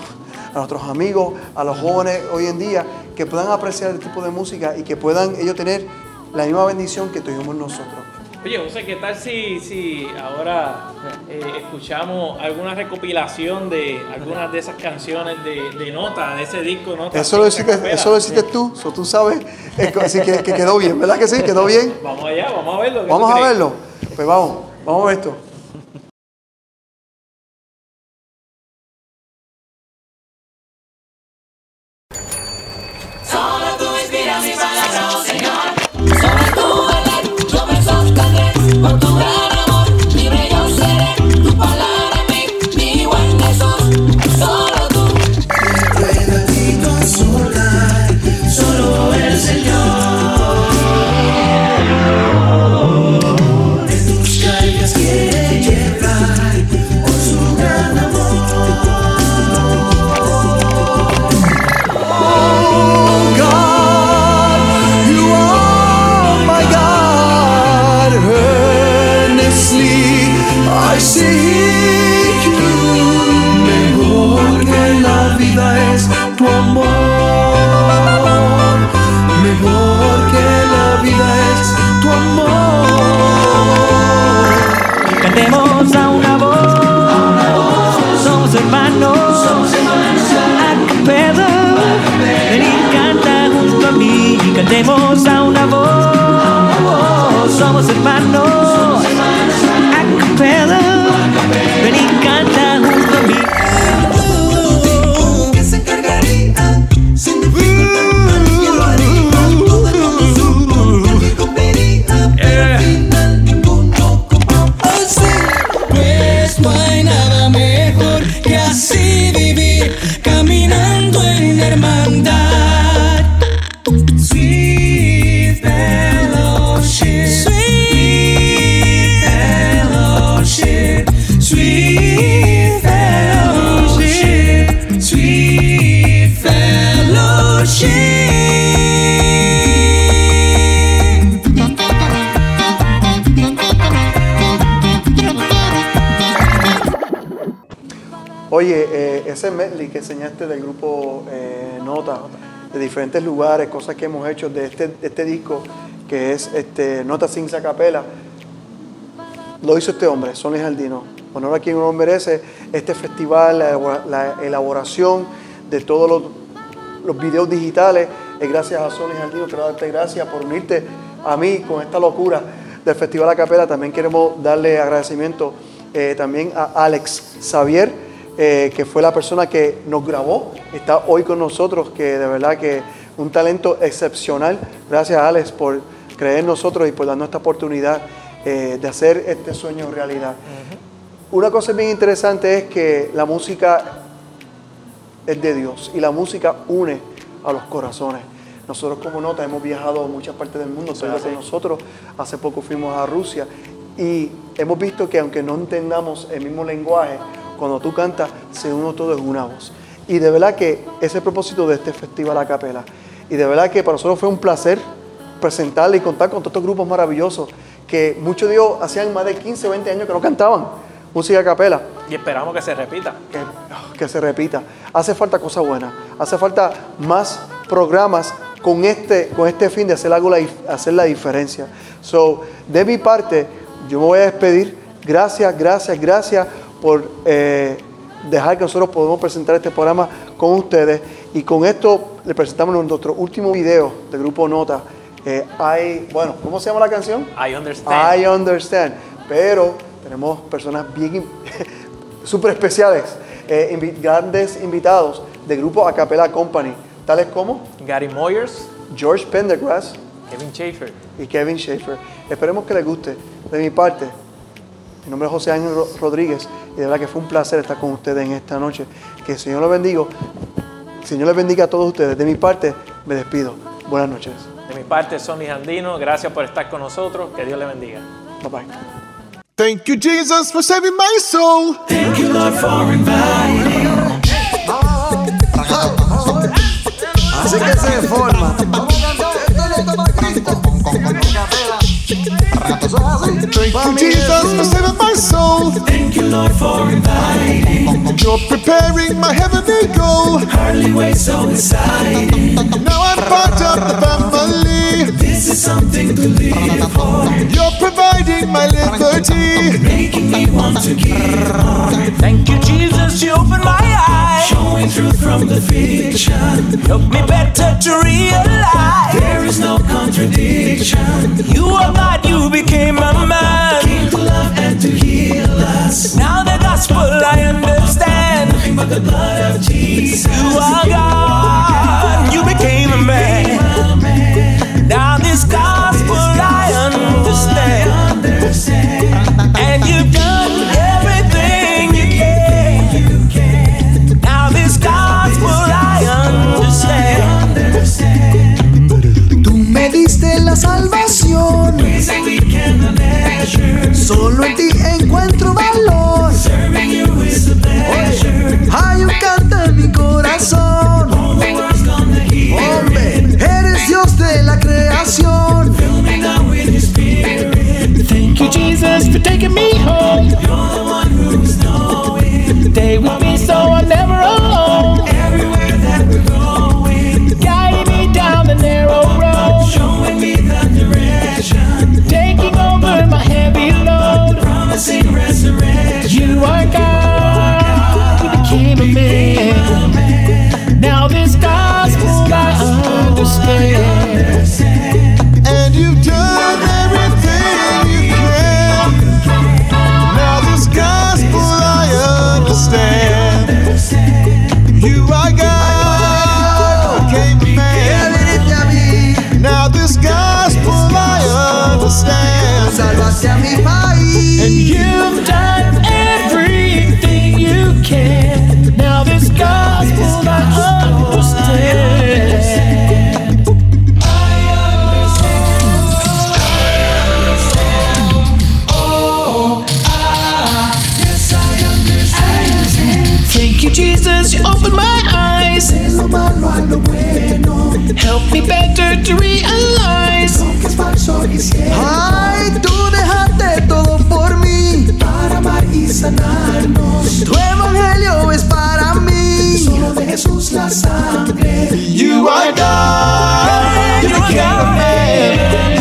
a nuestros amigos, a los jóvenes hoy en día, que puedan apreciar el tipo de música y que puedan ellos tener la misma bendición que tuvimos nosotros. Oye, José, ¿qué tal si, si ahora eh, escuchamos alguna recopilación de algunas de esas canciones de, de Nota, de ese disco Nota? Eso lo hiciste, eso lo hiciste tú, eso tú sabes, así que, que quedó bien, ¿verdad que sí? Quedó bien. Vamos allá, vamos a verlo. ¿qué Vamos a verlo. Pues vamos, vamos a ver esto. Ese medley que enseñaste del grupo eh, Nota, de diferentes lugares, cosas que hemos hecho de este, este disco, que es este, Nota Sin Capela, lo hizo este hombre, Sonny Jardino. Honor a quien uno merece este festival, la, elabora- la elaboración de todos los, los videos digitales. Es gracias a Sonny Jardino, quiero darte gracias por unirte a mí con esta locura del Festival a Capela. También queremos darle agradecimiento eh, también a Alex Xavier, eh, que fue la persona que nos grabó, está hoy con nosotros, que de verdad que un talento excepcional. Gracias Alex por creer en nosotros y por darnos esta oportunidad eh, de hacer este sueño realidad. Una cosa bien interesante es que la música es de Dios y la música une a los corazones. Nosotros como nota hemos viajado a muchas partes del mundo, tú es con nosotros, hace poco fuimos a Rusia y hemos visto que aunque no entendamos el mismo lenguaje, cuando tú cantas se une todo en una voz. Y de verdad que ese es el propósito de este festival a capela. Y de verdad que para nosotros fue un placer presentarle y contar con todos estos grupos maravillosos que muchos de ellos hacían más de 15 o 20 años que no cantaban música a capela Y esperamos que se repita. que, que se repita. Hace falta cosas buenas, hace falta más programas con este, con este fin de hacer, algo la, hacer la diferencia. So, de mi parte, yo me voy a despedir. Gracias, gracias, gracias por eh, dejar que nosotros podamos presentar este programa con ustedes. Y con esto le presentamos nuestro último video del grupo Nota. Eh, I- bueno, ¿cómo se llama la canción? I understand. I understand. Pero tenemos personas bien súper especiales, eh, invi- grandes invitados del grupo Acapella Company, tales como Gary Moyers, George Pendergrass Kevin Schaefer. y Kevin Schaefer. Esperemos que les guste. De mi parte, mi nombre es José Ángel Ro- Rodríguez y de verdad que fue un placer estar con ustedes en esta noche. Que el Señor los bendiga. El Señor les bendiga a todos ustedes. De mi parte, me despido. Buenas noches. De mi parte, Sonny Andino, gracias por estar con nosotros. Que Dios le bendiga. Bye bye. Thank you, Jesus, for saving my soul. Thank you, Lord, for inviting. Así que se forma. Thank you, Jesus, for saving my soul. Thank you, Lord, for inviting. You're preparing my heavenly goal. Hardly wait so exciting. Now I'm part of the family. This is something to live for. You're providing my liberty. Making me want to give more. Thank you, Jesus, you opened my eyes. Showing truth from the fiction. Help me better to realize the blood of Jesus. You are help me better to realize. Ay, tú dejaste todo por mí. Para amar y sanarnos. Tu evangelio es para mí. Solo de Jesús la sangre. You are God. You are God.